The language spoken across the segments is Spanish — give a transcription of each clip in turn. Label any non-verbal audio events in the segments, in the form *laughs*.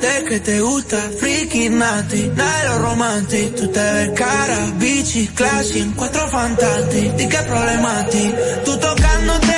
de que te gusta, freaky nati, nada romantic. Tú te ves cara, bichi, classy, en cuatro. ¿Y qué problema a ti? Tú tocándote,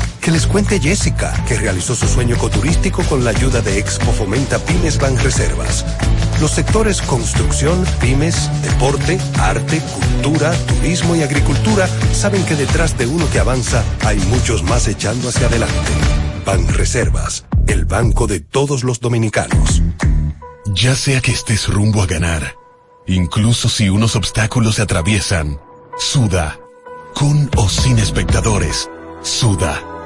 Que les cuente Jessica, que realizó su sueño ecoturístico con la ayuda de Expo Fomenta Pymes Banreservas. Los sectores construcción, pymes, deporte, arte, cultura, turismo y agricultura saben que detrás de uno que avanza hay muchos más echando hacia adelante. Banreservas, el banco de todos los dominicanos. Ya sea que estés rumbo a ganar, incluso si unos obstáculos se atraviesan, suda, con o sin espectadores, suda,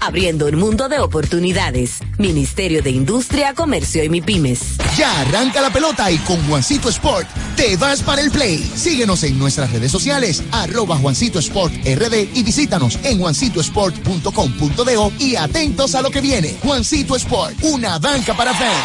abriendo un mundo de oportunidades. Ministerio de Industria, Comercio y MIPIMES. Ya arranca la pelota y con Juancito Sport te vas para el play. Síguenos en nuestras redes sociales, arroba Juancito Sport RD y visítanos en juancitosport.com.do y atentos a lo que viene. Juancito Sport, una banca para fans.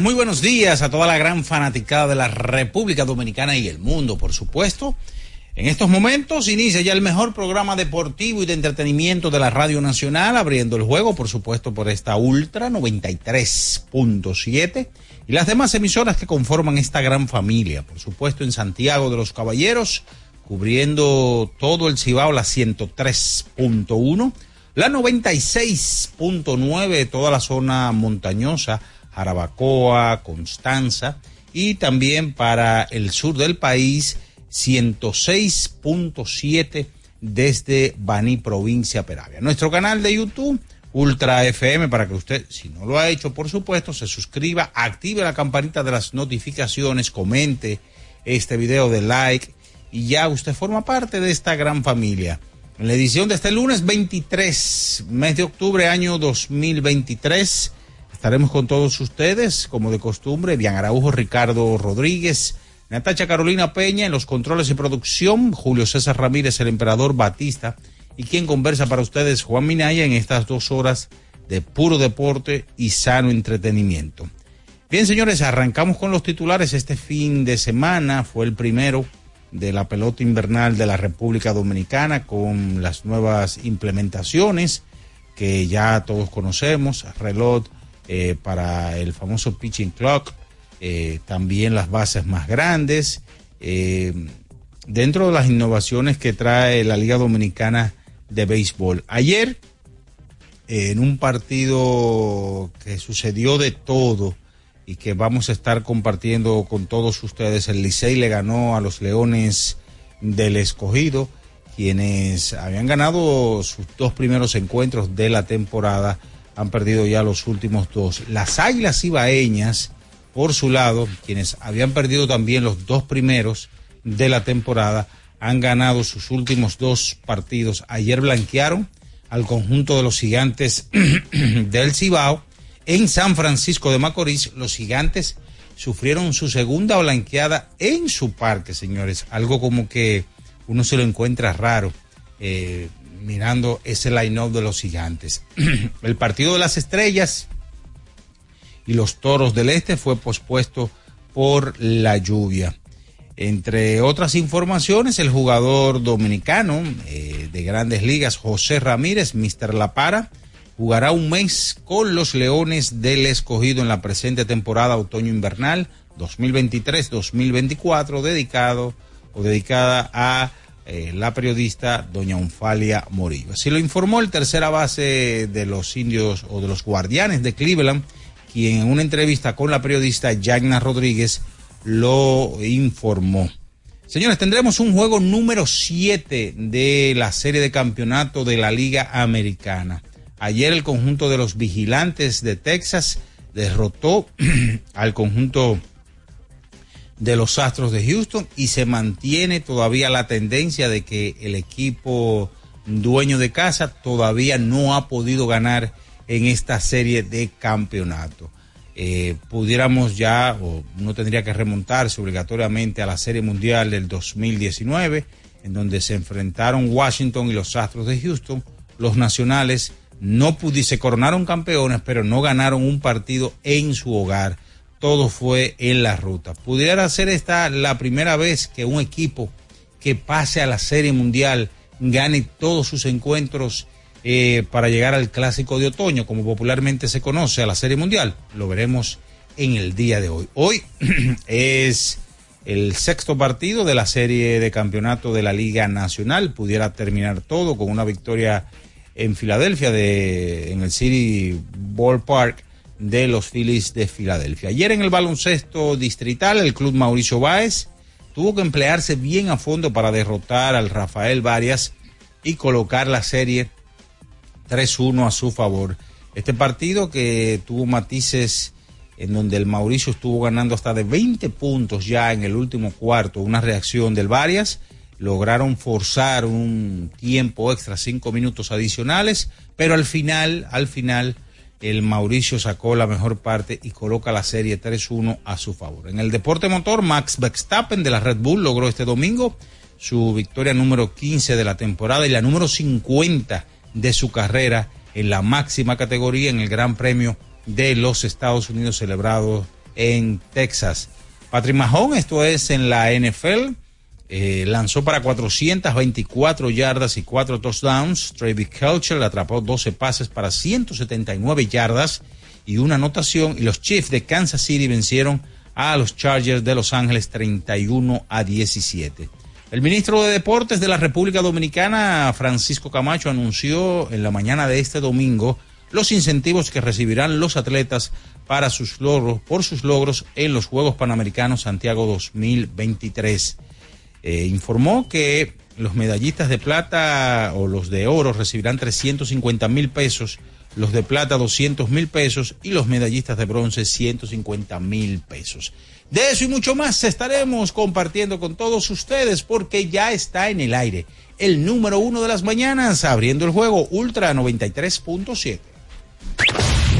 Muy buenos días a toda la gran fanaticada de la República Dominicana y el mundo, por supuesto. En estos momentos inicia ya el mejor programa deportivo y de entretenimiento de la Radio Nacional, abriendo el juego, por supuesto, por esta Ultra 93.7 y las demás emisoras que conforman esta gran familia, por supuesto, en Santiago de los Caballeros, cubriendo todo el Cibao, la 103.1, la 96.9, toda la zona montañosa, Jarabacoa, Constanza y también para el sur del país 106.7 desde Baní, provincia Peravia. Nuestro canal de YouTube, Ultra FM, para que usted, si no lo ha hecho, por supuesto, se suscriba, active la campanita de las notificaciones, comente este video de like y ya usted forma parte de esta gran familia. En la edición de este lunes 23, mes de octubre, año 2023, Estaremos con todos ustedes, como de costumbre, Bian Araujo, Ricardo Rodríguez, Natacha Carolina Peña en los controles y producción, Julio César Ramírez, el emperador Batista, y quien conversa para ustedes, Juan Minaya, en estas dos horas de puro deporte y sano entretenimiento. Bien, señores, arrancamos con los titulares. Este fin de semana fue el primero de la pelota invernal de la República Dominicana con las nuevas implementaciones que ya todos conocemos, reloj eh, para el famoso pitching clock, eh, también las bases más grandes. Eh, dentro de las innovaciones que trae la Liga Dominicana de Béisbol. Ayer, en un partido que sucedió de todo y que vamos a estar compartiendo con todos ustedes, el Licey le ganó a los Leones del Escogido, quienes habían ganado sus dos primeros encuentros de la temporada han perdido ya los últimos dos. Las Águilas Ibaeñas, por su lado, quienes habían perdido también los dos primeros de la temporada, han ganado sus últimos dos partidos. Ayer blanquearon al conjunto de los gigantes *clears throat* del Cibao. En San Francisco de Macorís, los gigantes sufrieron su segunda blanqueada en su parque, señores. Algo como que uno se lo encuentra raro. Eh, mirando ese line-up de los gigantes. *clears throat* el partido de las estrellas y los toros del este fue pospuesto por la lluvia. Entre otras informaciones, el jugador dominicano eh, de grandes ligas, José Ramírez, Mr. La Para, jugará un mes con los Leones del Escogido en la presente temporada otoño-invernal 2023-2024, dedicado o dedicada a eh, la periodista doña Unfalia Morillo. Así lo informó el tercera base de los indios o de los guardianes de Cleveland, quien en una entrevista con la periodista Yagna Rodríguez lo informó. Señores, tendremos un juego número 7 de la serie de campeonato de la Liga Americana. Ayer el conjunto de los vigilantes de Texas derrotó *clears throat* al conjunto de los Astros de Houston y se mantiene todavía la tendencia de que el equipo dueño de casa todavía no ha podido ganar en esta serie de campeonato. Eh, pudiéramos ya, o uno tendría que remontarse obligatoriamente a la Serie Mundial del 2019, en donde se enfrentaron Washington y los Astros de Houston. Los nacionales no se coronaron campeones, pero no ganaron un partido en su hogar todo fue en la ruta. Pudiera ser esta la primera vez que un equipo que pase a la Serie Mundial gane todos sus encuentros eh, para llegar al Clásico de Otoño, como popularmente se conoce, a la Serie Mundial. Lo veremos en el día de hoy. Hoy *clears throat* es el sexto partido de la serie de campeonato de la Liga Nacional. Pudiera terminar todo con una victoria en Filadelfia de, en el City Ballpark de los Phillies de Filadelfia. Ayer en el baloncesto distrital, el club Mauricio Báez tuvo que emplearse bien a fondo para derrotar al Rafael Varias y colocar la serie 3-1 a su favor. Este partido que tuvo matices en donde el Mauricio estuvo ganando hasta de 20 puntos ya en el último cuarto, una reacción del Varias, lograron forzar un tiempo extra, cinco minutos adicionales, pero al final, al final, el Mauricio sacó la mejor parte y coloca la serie 3-1 a su favor. En el deporte motor, Max Verstappen de la Red Bull logró este domingo su victoria número 15 de la temporada y la número 50 de su carrera en la máxima categoría en el Gran Premio de los Estados Unidos celebrado en Texas. Patrick Mahon, esto es en la NFL, eh, lanzó para 424 yardas y 4 touchdowns. Travis Kelcher atrapó 12 pases para 179 yardas y una anotación. Y los Chiefs de Kansas City vencieron a los Chargers de Los Ángeles 31 a 17. El ministro de Deportes de la República Dominicana, Francisco Camacho, anunció en la mañana de este domingo los incentivos que recibirán los atletas para sus logros, por sus logros en los Juegos Panamericanos Santiago 2023. Eh, informó que los medallistas de plata o los de oro recibirán 350 mil pesos, los de plata 200 mil pesos y los medallistas de bronce 150 mil pesos. De eso y mucho más estaremos compartiendo con todos ustedes porque ya está en el aire el número uno de las mañanas abriendo el juego Ultra 93.7.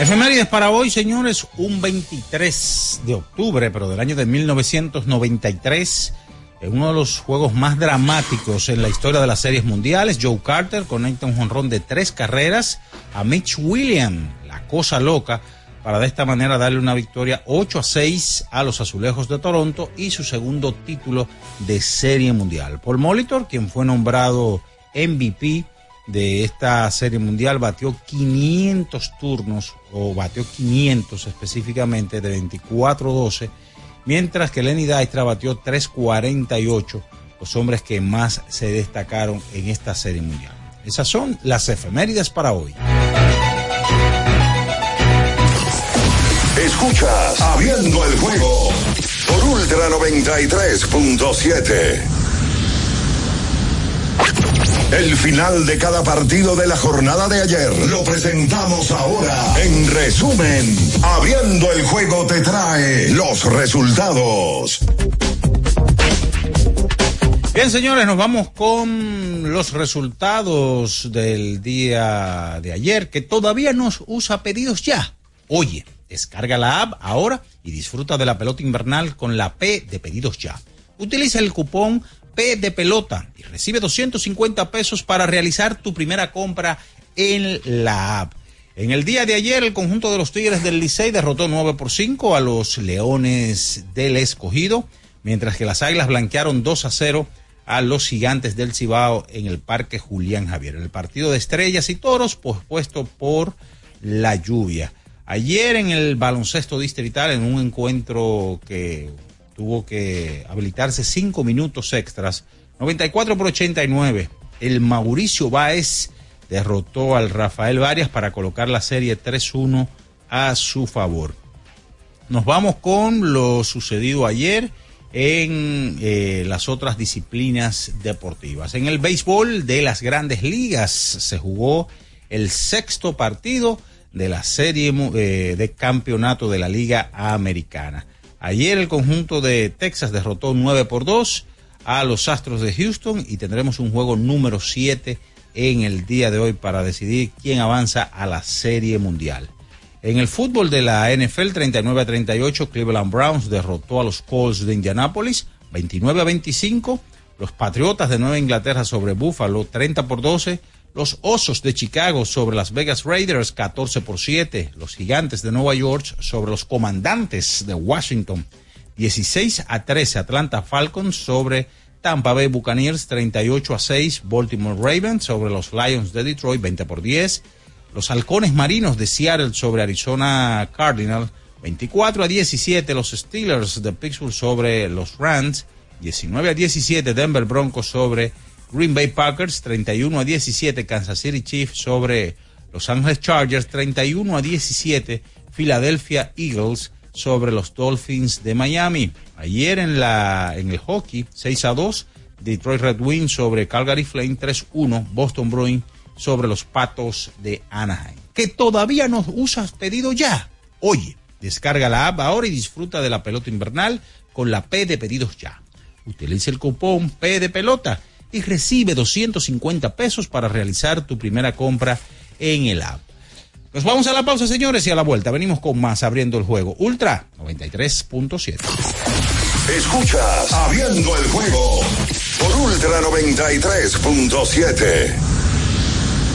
Efemérides para hoy, señores, un 23 de octubre, pero del año de 1993, en uno de los juegos más dramáticos en la historia de las series mundiales, Joe Carter conecta un jonrón de tres carreras a Mitch Williams, la cosa loca, para de esta manera darle una victoria 8 a 6 a los Azulejos de Toronto y su segundo título de serie mundial. Paul Molitor, quien fue nombrado MVP, de esta serie mundial batió 500 turnos o batió 500 específicamente de 24-12, mientras que Lenny Dystra batió 348, los hombres que más se destacaron en esta serie mundial. Esas son las efemérides para hoy. Escuchas Abriendo el juego por Ultra 93.7. El final de cada partido de la jornada de ayer lo presentamos ahora. En resumen, abriendo el juego te trae los resultados. Bien, señores, nos vamos con los resultados del día de ayer, que todavía nos usa pedidos ya. Oye, Descarga la app ahora y disfruta de la pelota invernal con la P de pedidos ya. Utiliza el cupón De pelota y recibe 250 pesos para realizar tu primera compra en la app. En el día de ayer, el conjunto de los Tigres del Licey derrotó 9 por 5 a los Leones del Escogido, mientras que las Águilas blanquearon 2 a 0 a los Gigantes del Cibao en el Parque Julián Javier. El partido de Estrellas y Toros pospuesto por la lluvia. Ayer en el baloncesto distrital, en un encuentro que tuvo que habilitarse cinco minutos extras, 94 por 89, el Mauricio Báez derrotó al Rafael Varias para colocar la serie 3-1 a su favor. Nos vamos con lo sucedido ayer en eh, las otras disciplinas deportivas. En el béisbol de las grandes ligas se jugó el sexto partido de la serie eh, de campeonato de la Liga Americana. Ayer el conjunto de Texas derrotó 9 por 2 a los Astros de Houston y tendremos un juego número 7 en el día de hoy para decidir quién avanza a la Serie Mundial. En el fútbol de la NFL 39 a 38, Cleveland Browns derrotó a los Colts de Indianapolis 29 a 25. Los Patriotas de Nueva Inglaterra sobre Buffalo 30 por 12. Los Osos de Chicago sobre las Vegas Raiders 14 por 7. Los Gigantes de Nueva York sobre los Comandantes de Washington 16 a 13. Atlanta Falcons sobre Tampa Bay Buccaneers 38 a 6, Baltimore Ravens sobre los Lions de Detroit 20 por 10, los Halcones Marinos de Seattle sobre Arizona Cardinals 24 a 17, los Steelers de Pittsburgh sobre los Rams 19 a 17, Denver Broncos sobre Green Bay Packers 31 a 17, Kansas City Chiefs sobre Los Angeles Chargers 31 a 17, Philadelphia Eagles sobre los Dolphins de Miami. Ayer en, la, en el hockey, 6 a 2, Detroit Red Wings sobre Calgary Flame 3-1, Boston Bruins sobre los Patos de Anaheim. Que todavía no usas pedido ya. Oye, descarga la app ahora y disfruta de la pelota invernal con la P de pedidos ya. Utiliza el cupón P de pelota y recibe 250 pesos para realizar tu primera compra en el app. Nos vamos a la pausa, señores, y a la vuelta venimos con más abriendo el juego. Ultra 93.7. Escuchas Abriendo el juego por Ultra 93.7.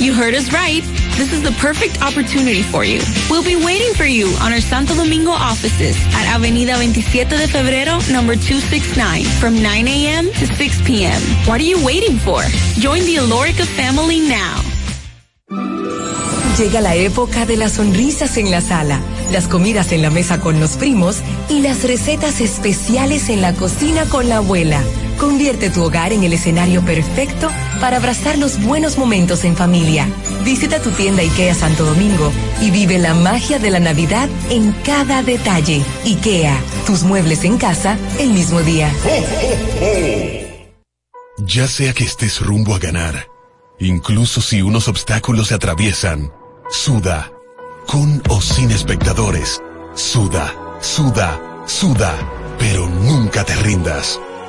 You heard us right. This is the perfect opportunity for you. We'll be waiting for you on our Santo Domingo offices at Avenida 27 de Febrero, number 269, from 9 a.m. to 6 p.m. What are you waiting for? Join the Alorica family now. Llega la época de las sonrisas en la sala, las comidas en la mesa con los primos y las recetas especiales en la cocina con la abuela. Convierte tu hogar en el escenario perfecto para abrazar los buenos momentos en familia. Visita tu tienda IKEA Santo Domingo y vive la magia de la Navidad en cada detalle. IKEA, tus muebles en casa el mismo día. Ya sea que estés rumbo a ganar, incluso si unos obstáculos se atraviesan, suda, con o sin espectadores, suda, suda, suda, pero nunca te rindas.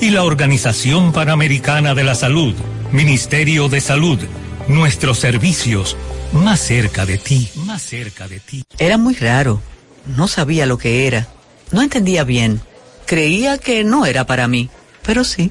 y la Organización Panamericana de la Salud. Ministerio de Salud. Nuestros servicios más cerca de ti, más cerca de ti. Era muy raro. No sabía lo que era. No entendía bien. Creía que no era para mí, pero sí.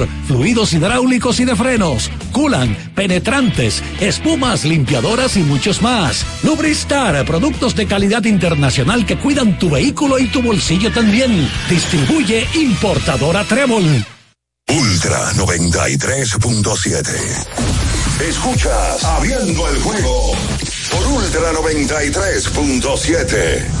fluidos hidráulicos y de frenos, culan, penetrantes, espumas, limpiadoras y muchos más. Lubristar, productos de calidad internacional que cuidan tu vehículo y tu bolsillo también. Distribuye importadora Trébol. Ultra 93.7. Escuchas Abriendo el juego por Ultra 93.7.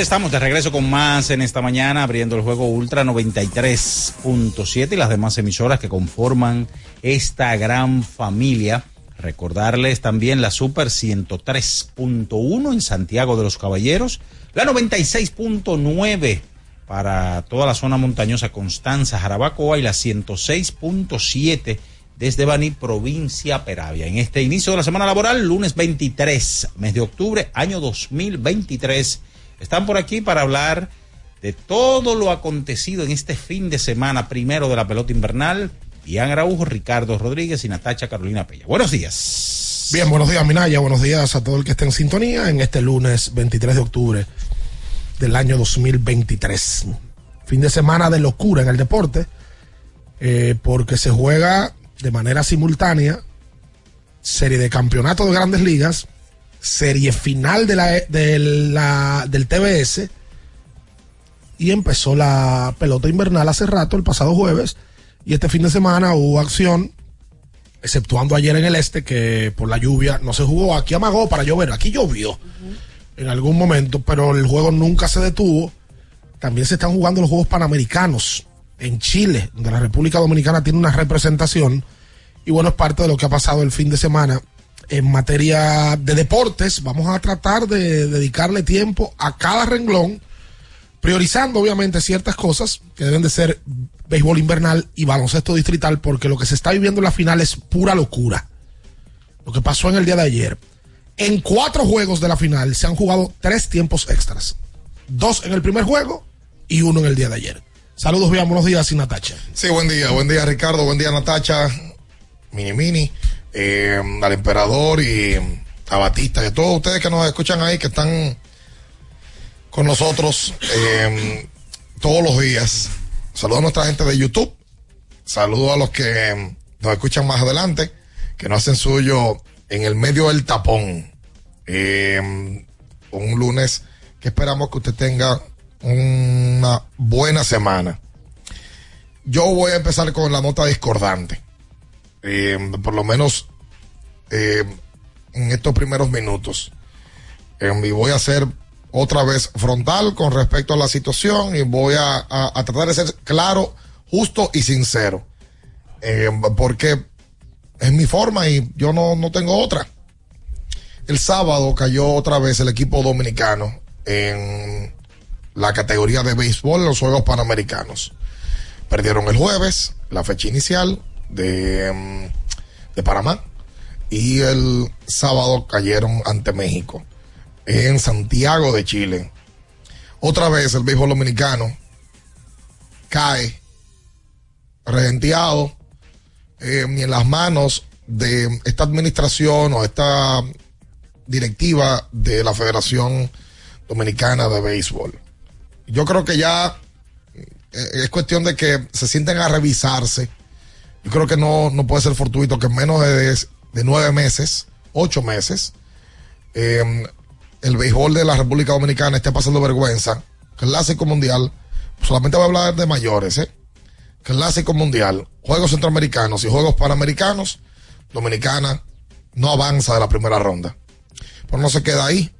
Estamos de regreso con más en esta mañana, abriendo el juego Ultra 93.7 y las demás emisoras que conforman esta gran familia. Recordarles también la Super 103.1 en Santiago de los Caballeros, la 96.9 para toda la zona montañosa Constanza, Jarabacoa y la 106.7 desde Baní, provincia Peravia. En este inicio de la semana laboral, lunes 23, mes de octubre, año 2023, están por aquí para hablar de todo lo acontecido en este fin de semana primero de la pelota invernal. Ian Araujo, Ricardo Rodríguez y Natacha Carolina Pella. Buenos días. Bien, buenos días, Minaya. Buenos días a todo el que esté en sintonía en este lunes 23 de octubre del año 2023. Fin de semana de locura en el deporte, eh, porque se juega de manera simultánea serie de campeonato de grandes ligas, serie final de la, de la, del TBS y empezó la pelota invernal hace rato, el pasado jueves, y este fin de semana hubo acción, exceptuando ayer en el este, que por la lluvia no se jugó, aquí amagó para llover, aquí llovió en algún momento, pero el juego nunca se detuvo. También se están jugando los Juegos Panamericanos en Chile, donde la República Dominicana tiene una representación. Y bueno, es parte de lo que ha pasado el fin de semana en materia de deportes. Vamos a tratar de dedicarle tiempo a cada renglón, priorizando obviamente ciertas cosas que deben de ser béisbol invernal y baloncesto distrital, porque lo que se está viviendo en la final es pura locura. Lo que pasó en el día de ayer. En cuatro juegos de la final se han jugado tres tiempos extras. Dos en el primer juego y uno en el día de ayer. Saludos, bien, buenos días, sin Natacha. Sí, buen día, buen día Ricardo, buen día Natacha, Mini Mini, eh, al emperador y a Batista, y a todos ustedes que nos escuchan ahí, que están con nosotros eh, todos los días. Saludos a nuestra gente de YouTube, saludos a los que nos escuchan más adelante, que nos hacen suyo en el medio del tapón. Eh, un lunes que esperamos que usted tenga una buena semana. Yo voy a empezar con la nota discordante. Eh, por lo menos eh, en estos primeros minutos. Eh, y voy a ser otra vez frontal con respecto a la situación y voy a, a- a tratar de ser claro, justo y sincero. Porque es mi forma y yo no, no tengo otra. El sábado cayó otra vez el equipo dominicano en la categoría de béisbol en los Juegos Panamericanos. Perdieron el jueves, la fecha inicial de, mm, de Panamá, y el sábado cayeron ante México en Santiago de Chile. Otra vez el béisbol dominicano cae regenteado ni en las manos de esta administración o esta directiva de la Federación Dominicana de Béisbol. Yo creo que ya eh, es cuestión de que se sienten a revisarse. Creo que no, no puede ser fortuito que en menos de, de nueve meses, ocho meses, eh, el béisbol de la República Dominicana esté pasando vergüenza. Clásico Mundial, solamente voy a hablar de mayores, ¿eh? Clásico Mundial, Juegos Centroamericanos y Juegos Panamericanos, Dominicana no avanza de la primera ronda. Pero no se queda ahí.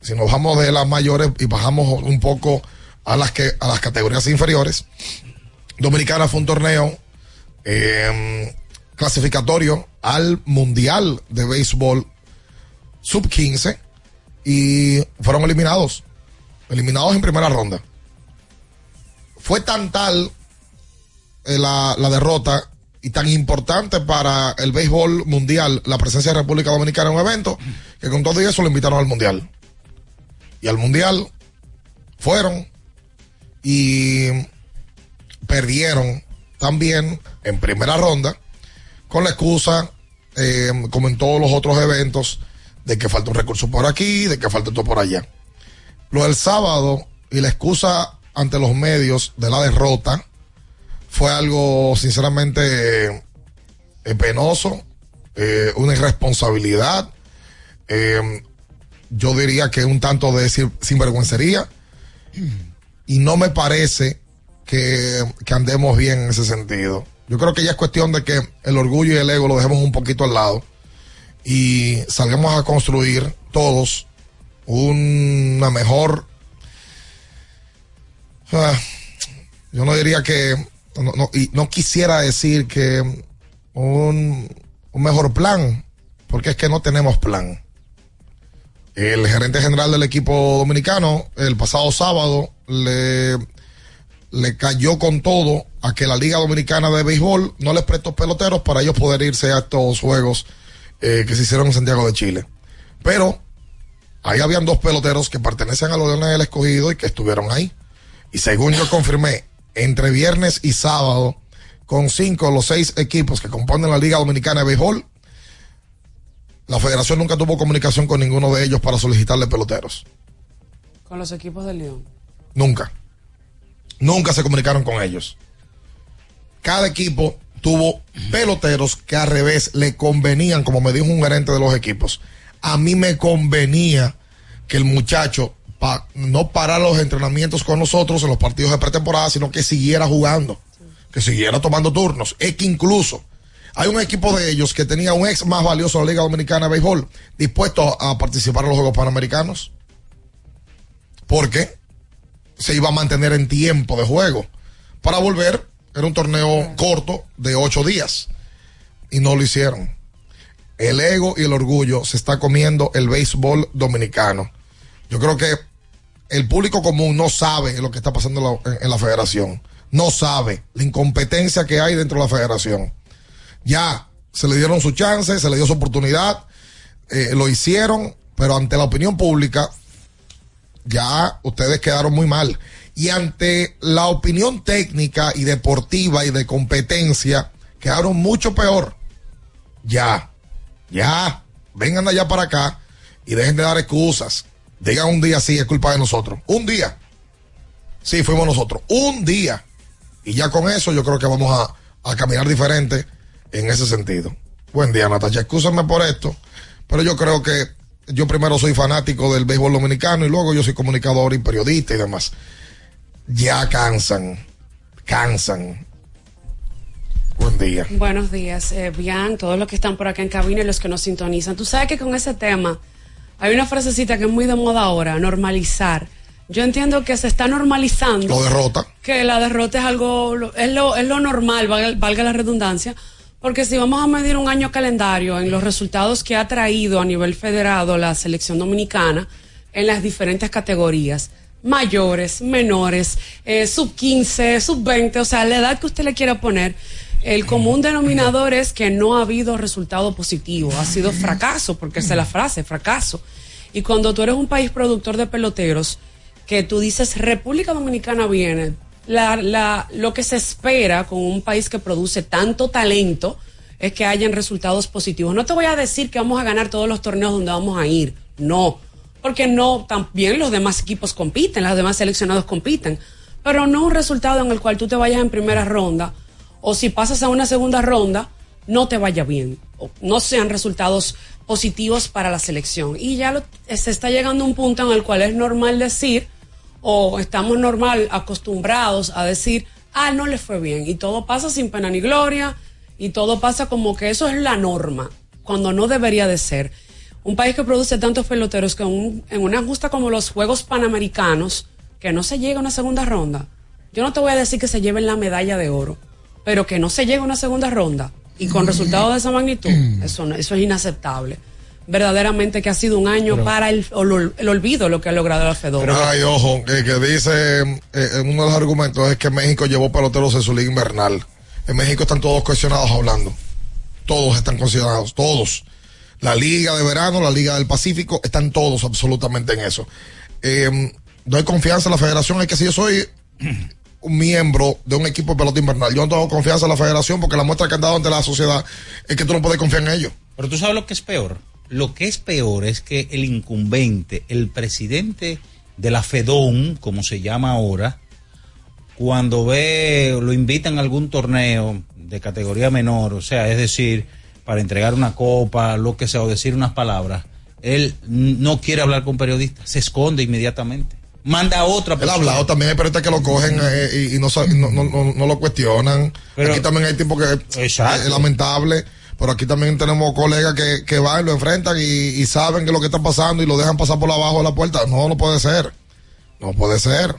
Si nos vamos de las mayores y bajamos un poco a las que a las categorías inferiores, Dominicana fue un torneo eh, clasificatorio al Mundial de Béisbol Sub 15 y fueron eliminados. Eliminados en primera ronda. Fue tan tal eh, la, la derrota y tan importante para el béisbol mundial la presencia de República Dominicana en un evento que con todo eso lo invitaron al mundial. Y al mundial fueron y perdieron también en primera ronda con la excusa, eh, como en todos los otros eventos, de que falta un recurso por aquí, de que falta esto por allá. Lo del sábado y la excusa ante los medios de la derrota fue algo sinceramente eh, penoso, eh, una irresponsabilidad, yo diría que un tanto de sin- sinvergüencería y no me parece que, andemos bien en ese sentido. Yo creo que ya es cuestión de que el orgullo y el ego lo dejemos un poquito al lado y salgamos a construir todos una mejor Ah, yo no diría que, no, y no quisiera decir que un mejor plan, porque es que no tenemos plan. El gerente general del equipo dominicano el pasado sábado le, le cayó con todo a que la Liga Dominicana de Béisbol no les prestó peloteros para ellos poder irse a estos juegos eh, que se hicieron en Santiago de Chile. Pero ahí habían dos peloteros que pertenecen a los Leones del Escogido y que estuvieron ahí. Y según yo confirmé, entre viernes y sábado, con cinco de los seis equipos que componen la Liga Dominicana de Béisbol, la federación nunca tuvo comunicación con ninguno de ellos para solicitarle peloteros. Con los equipos de León. Nunca. Nunca se comunicaron con ellos. Cada equipo tuvo peloteros que al revés le convenían, como me dijo un gerente de los equipos. A mí me convenía que el muchacho no parara los entrenamientos con nosotros en los partidos de pretemporada, sino que siguiera jugando, que siguiera tomando turnos. Es que incluso hay un equipo de ellos que tenía un ex más valioso de la Liga Dominicana de Béisbol dispuesto a participar en los Juegos Panamericanos. Porque se iba a mantener en tiempo de juego. Para volver, era un torneo corto de ocho días. y no lo hicieron. El ego y el orgullo se está comiendo el béisbol dominicano. Yo creo que el público común no sabe lo que está pasando en la, en la federación. No sabe la incompetencia que hay dentro de la federación. Ya se le dieron su chance, se le dio su oportunidad, eh, lo hicieron, pero ante la opinión pública ya ustedes quedaron muy mal. Y ante la opinión técnica y deportiva y de competencia, quedaron mucho peor. Ya, ya, vengan allá para acá y dejen de dar excusas. Digan un día sí, es culpa de nosotros. Un día. Sí, fuimos nosotros. Un día. Y ya con eso yo creo que vamos a, a caminar diferente en ese sentido. Buen día, Natacha. Excúsenme por esto, pero yo creo que yo primero soy fanático del béisbol dominicano y luego yo soy comunicador y periodista y demás. Ya cansan, cansan. Buen día. Buenos días, eh, Bian, todos los que están por acá en cabina y los que nos sintonizan. Tú sabes que con ese tema hay una frasecita que es muy de moda ahora, normalizar. Yo entiendo que se está normalizando. Lo derrota. Que la derrota es algo, es lo, es lo normal, valga, valga la redundancia. Porque si vamos a medir un año calendario en los resultados que ha traído a nivel federado la selección dominicana en las diferentes categorías, mayores, menores, eh, sub 15, sub 20, o sea, la edad que usted le quiera poner, el común denominador es que no ha habido resultado positivo, ha sido fracaso, porque esa es la frase, fracaso. Y cuando tú eres un país productor de peloteros, que tú dices República Dominicana viene, la, la, lo que se espera con un país que produce tanto talento es que hayan resultados positivos. No te voy a decir que vamos a ganar todos los torneos donde vamos a ir, no, porque no, también los demás equipos compiten, los demás seleccionados compiten, pero no un resultado en el cual tú te vayas en primera ronda o si pasas a una segunda ronda, no te vaya bien, o no sean resultados positivos para la selección. Y ya lo- se está llegando a un punto en el cual es normal decir, o estamos normal acostumbrados a decir, ah, no le fue bien, y todo pasa sin pena ni gloria, y todo pasa como que eso es la norma, cuando no debería de ser. Un país que produce tantos peloteros que un- en una justa como los Juegos Panamericanos, que no se llega a una segunda ronda. Yo no te voy a decir que se lleven la medalla de oro, pero que no se llegue a una segunda ronda y con resultados de esa magnitud, eso, eso es inaceptable. Verdaderamente que ha sido un año Pero- para el, el olvido lo que ha logrado la Fedora. Ay, ojo, que, que dice, eh, en uno de los argumentos es que México llevó peloteros en su liga invernal. En México están todos cuestionados hablando. Todos están considerados, todos. La liga de verano, la liga del Pacífico, están todos absolutamente en eso. Eh, no hay confianza en la federación, es que si yo soy *clears throat* un miembro de un equipo de pelota invernal, yo no tengo confianza en la federación porque la muestra que han dado ante la sociedad es que tú no puedes confiar en ellos. Pero tú sabes lo que es peor. Lo que es peor es que el incumbente, el presidente de la FEDON, como se llama ahora, cuando ve, lo invitan a algún torneo de categoría menor, o sea, es decir, para entregar una copa, lo que sea, o decir unas palabras, él no quiere hablar con periodistas, se esconde inmediatamente. Manda a otra Él ha hablado también, hay periodistas que lo cogen eh, y, y no, no, no, no- no lo cuestionan. Pero- aquí también hay tipos que Exacto. es lamentable, pero aquí también tenemos colegas que, que van, lo enfrentan y, y saben que lo que está pasando y lo dejan pasar por abajo de la puerta. No, no puede ser. No puede ser.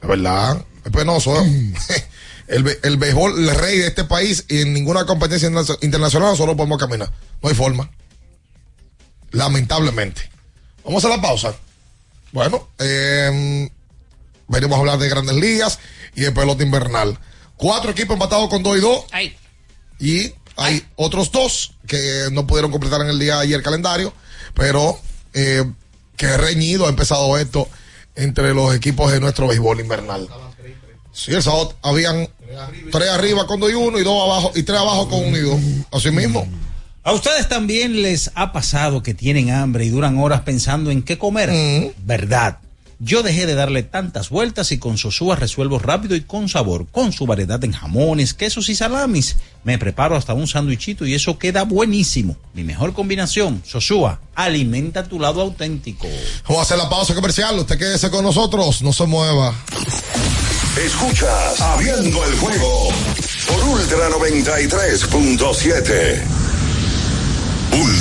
Es verdad. Es penoso. ¿eh? *laughs* El, be- el béisbol, el rey de este país y en ninguna competencia interna- internacional solo podemos caminar. No hay forma. Lamentablemente. Vamos a la pausa. Bueno, eh, venimos a hablar de grandes ligas y de pelota invernal. Cuatro equipos empatados con 2 y 2. Y hay otros dos que no pudieron completar en el día de ayer el calendario, pero eh, que reñido ha empezado esto entre los equipos de nuestro béisbol invernal. Sí, el sábado habían tres arriba con 2 y 1 y dos abajo y tres abajo con 1 y 2. Así mismo. ¿A ustedes también les ha pasado que tienen hambre y duran horas pensando en qué comer? ¿Verdad? Yo dejé de darle tantas vueltas y con Sosúa resuelvo rápido y con sabor, con su variedad en jamones, quesos y salamis. Me preparo hasta un sándwichito y eso queda buenísimo. Mi mejor combinación, Sosúa, alimenta tu lado auténtico. Vamos a hacer la pausa comercial. Usted quédese con nosotros, no se mueva. Escuchas Abriendo el juego por Ultra 93.7.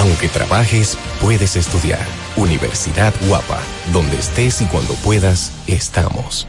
Aunque trabajes, puedes estudiar. Universidad Guapa, donde estés y cuando puedas, estamos.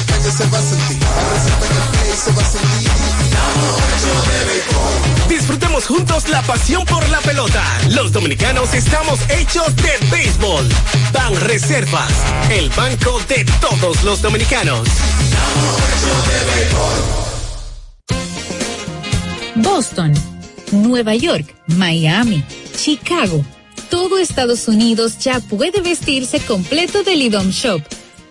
La calle se va a sentir, en el play se va a sentir. Disfrutemos juntos la pasión por la pelota. Los dominicanos estamos hechos de béisbol. Ban Reservas, el banco de todos los dominicanos. Boston, Nueva York, Miami, Chicago. Todo Estados Unidos ya puede vestirse completo del IDOM Shop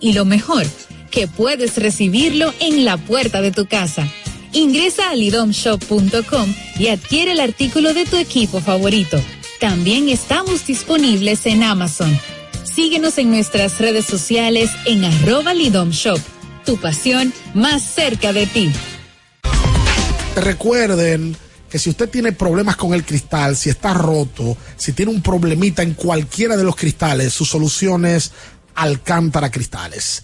y lo mejor, que puedes recibirlo en la puerta de tu casa. Ingresa a lidomshop.com y adquiere el artículo de tu equipo favorito. También estamos disponibles en Amazon. Síguenos en nuestras redes sociales en arroba lidomshop. Tu pasión más cerca de ti. Recuerden que si usted tiene problemas con el cristal, si está roto, si tiene un problemita en cualquiera de los cristales, su solución es Alcántara Cristales.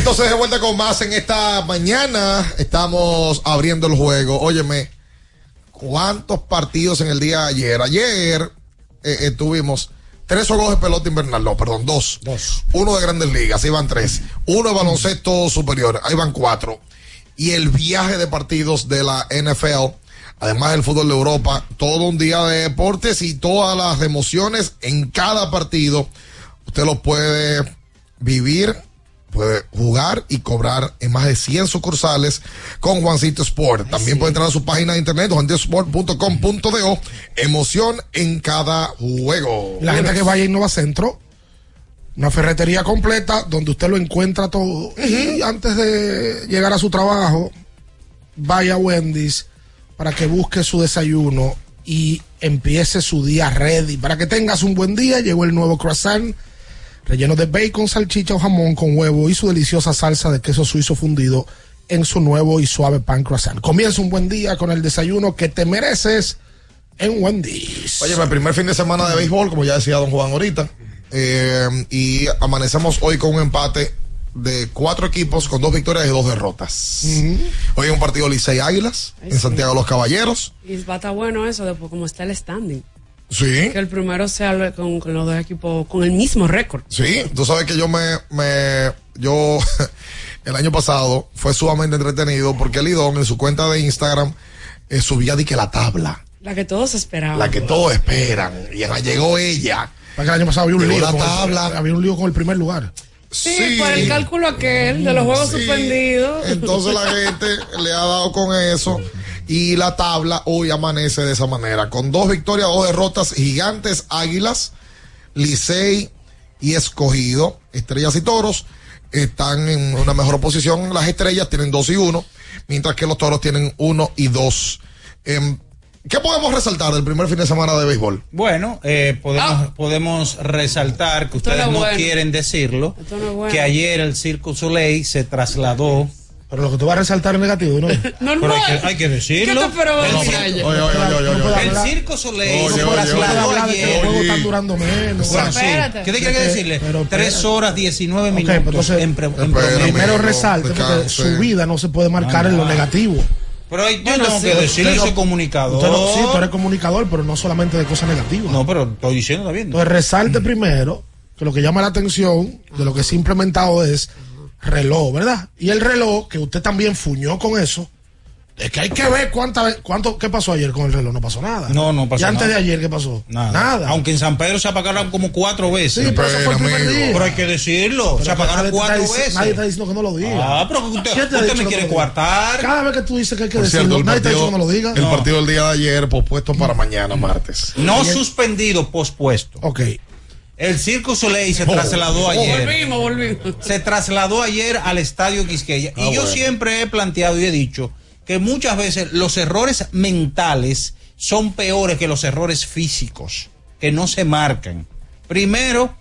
Entonces de vuelta con más en esta mañana. Estamos abriendo el juego. Óyeme, ¿cuántos partidos en el día de ayer? Ayer eh, eh, tuvimos tres juegos de pelota invernal. No, perdón, dos. Dos. Uno de grandes ligas, ahí van tres. Uno de baloncesto superior, ahí van cuatro. Y el viaje de partidos de la NFL, además del fútbol de Europa, todo un día de deportes y todas las emociones en cada partido. Usted lo puede vivir puede jugar y cobrar en más de 100 sucursales con Juancito Sport. También puede entrar a su página de internet, juancitosport.com.do. Emoción en cada juego. La gente que vaya a Innova Centro, una ferretería completa donde usted lo encuentra todo. Y antes de llegar a su trabajo, vaya a Wendy's para que busque su desayuno y empiece su día ready. Para que tengas un buen día, llegó el nuevo croissant relleno de bacon, salchicha o jamón con huevo y su deliciosa salsa de queso suizo fundido en su nuevo y suave pan croissant. Comienza un buen día con el desayuno que te mereces en Wendy's. Oye, el primer fin de semana de béisbol, como ya decía don Juan ahorita, eh, y amanecemos hoy con un empate de cuatro equipos con dos victorias y dos derrotas. Hoy hay un partido Licey Águilas Ay, en sí. Santiago de los Caballeros. Y va a estar bueno eso, después como está el standing. Sí. Que el primero sea con, con los dos equipos con el mismo récord. Sí, tú sabes que yo me, me yo *laughs* el año pasado fue sumamente entretenido porque Lidón en su cuenta de Instagram eh, subía de que la tabla, La que todos esperaban. la que todos esperan, y ahí llegó ella. Para que el año pasado había un lío. la el- tabla. había un lío con el primer lugar. Sí, por el cálculo aquel de los juegos Sí. suspendidos. Entonces la *laughs* gente le ha dado con eso. Y la tabla hoy amanece de esa manera. Con dos victorias, dos derrotas, gigantes, águilas, Licey y escogido, estrellas y toros, están en una mejor posición. Las estrellas tienen dos y uno, mientras que los toros tienen uno y dos. Em, ¿Qué podemos resaltar del primer fin de semana de béisbol? Bueno, eh, podemos, podemos resaltar que ustedes no es no bueno. quieren decirlo, no bueno. que ayer el Circo Soleil se trasladó. Pero lo que tú vas a resaltar es negativo, ¿no? *laughs* Pero hay que, hay que decirlo. ¿Qué te El Oye, oye, oye. El Circo Soleil juegos están durando menos. Bueno, sí. Espérate. ¿Qué te quiere decirle? Tres horas 19 Ok, minutos. pero entonces, en pre- en espera, promedio. Primero amigo, resalte porque su vida no se puede marcar en lo negativo. Pero yo Bueno, tengo que decirle, yo soy no- comunicador. Usted no, sí, tú eres comunicador, pero no solamente de cosas negativas. No, pero estoy diciendo también. Entonces resalte primero que lo que llama la atención de lo que se ha implementado es reloj, ¿verdad? Y el reloj, que usted también fuñó con eso, es que hay que ver cuánta, cuánto, qué pasó ayer con el reloj. No pasó nada. No, no pasó Y antes nada. de ayer, ¿qué pasó? Nada. Aunque en San Pedro se apagaron como cuatro veces. Sí, pero eso fue el primer amigo. día. Pero hay que decirlo. Pero se apagaron está cuatro veces. Nadie está diciendo que no lo diga. Ah, pero usted, ¿Quién te usted me quiere coartar. Cada vez que tú dices que hay que Por decirlo, cierto, nadie está diciendo partido, que no lo diga. el partido del día de ayer pospuesto para mañana, martes. No suspendido, pospuesto. Ok. El Circo Soleil se Oh, trasladó oh. ayer. Volvimos, volvimos. Se trasladó ayer al Estadio Quisqueya. Ah, y yo bueno. siempre he planteado y he dicho que muchas veces los errores mentales son peores que los errores físicos, que no se marcan. Primero,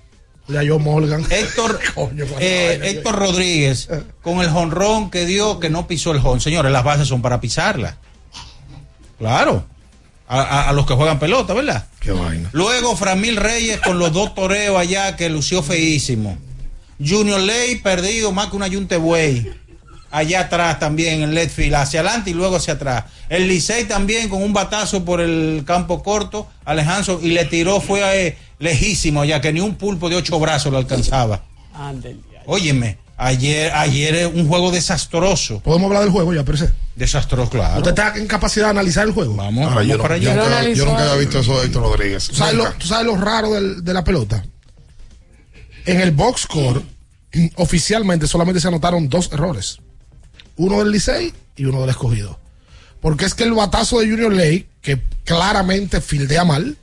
yo Morgan. Héctor, *laughs* eh, Héctor Rodríguez, con el jonrón que dio, que no pisó el jon. Señores, las bases son para pisarlas. Claro. A, a- a los que juegan pelota, ¿verdad? Qué vaina. Luego Framil Reyes con los dos toreos allá que lució feísimo. Junior Ley perdido más que una yunte buey. Allá atrás también en Letfield, hacia adelante y luego hacia atrás. El Licey también con un batazo por el campo corto, Alejandro, y le tiró, fue eh, lejísimo allá, que ni un pulpo de ocho brazos lo alcanzaba. Óyeme, ayer, ayer es un juego desastroso. Podemos hablar del juego ya, pero ese. Desastroso, claro. ¿Usted está en capacidad de analizar el juego? Vamos, Ah, vamos yo, para yo allá. nunca, yo nunca había visto eso de Héctor Rodríguez. ¿Tú sabes, lo, tú sabes lo raro del- de la pelota? En el box score, oficialmente solamente se anotaron dos errores. Uno del Licey y uno del escogido. Porque es que el batazo de Junior Ley, que claramente fildea mal,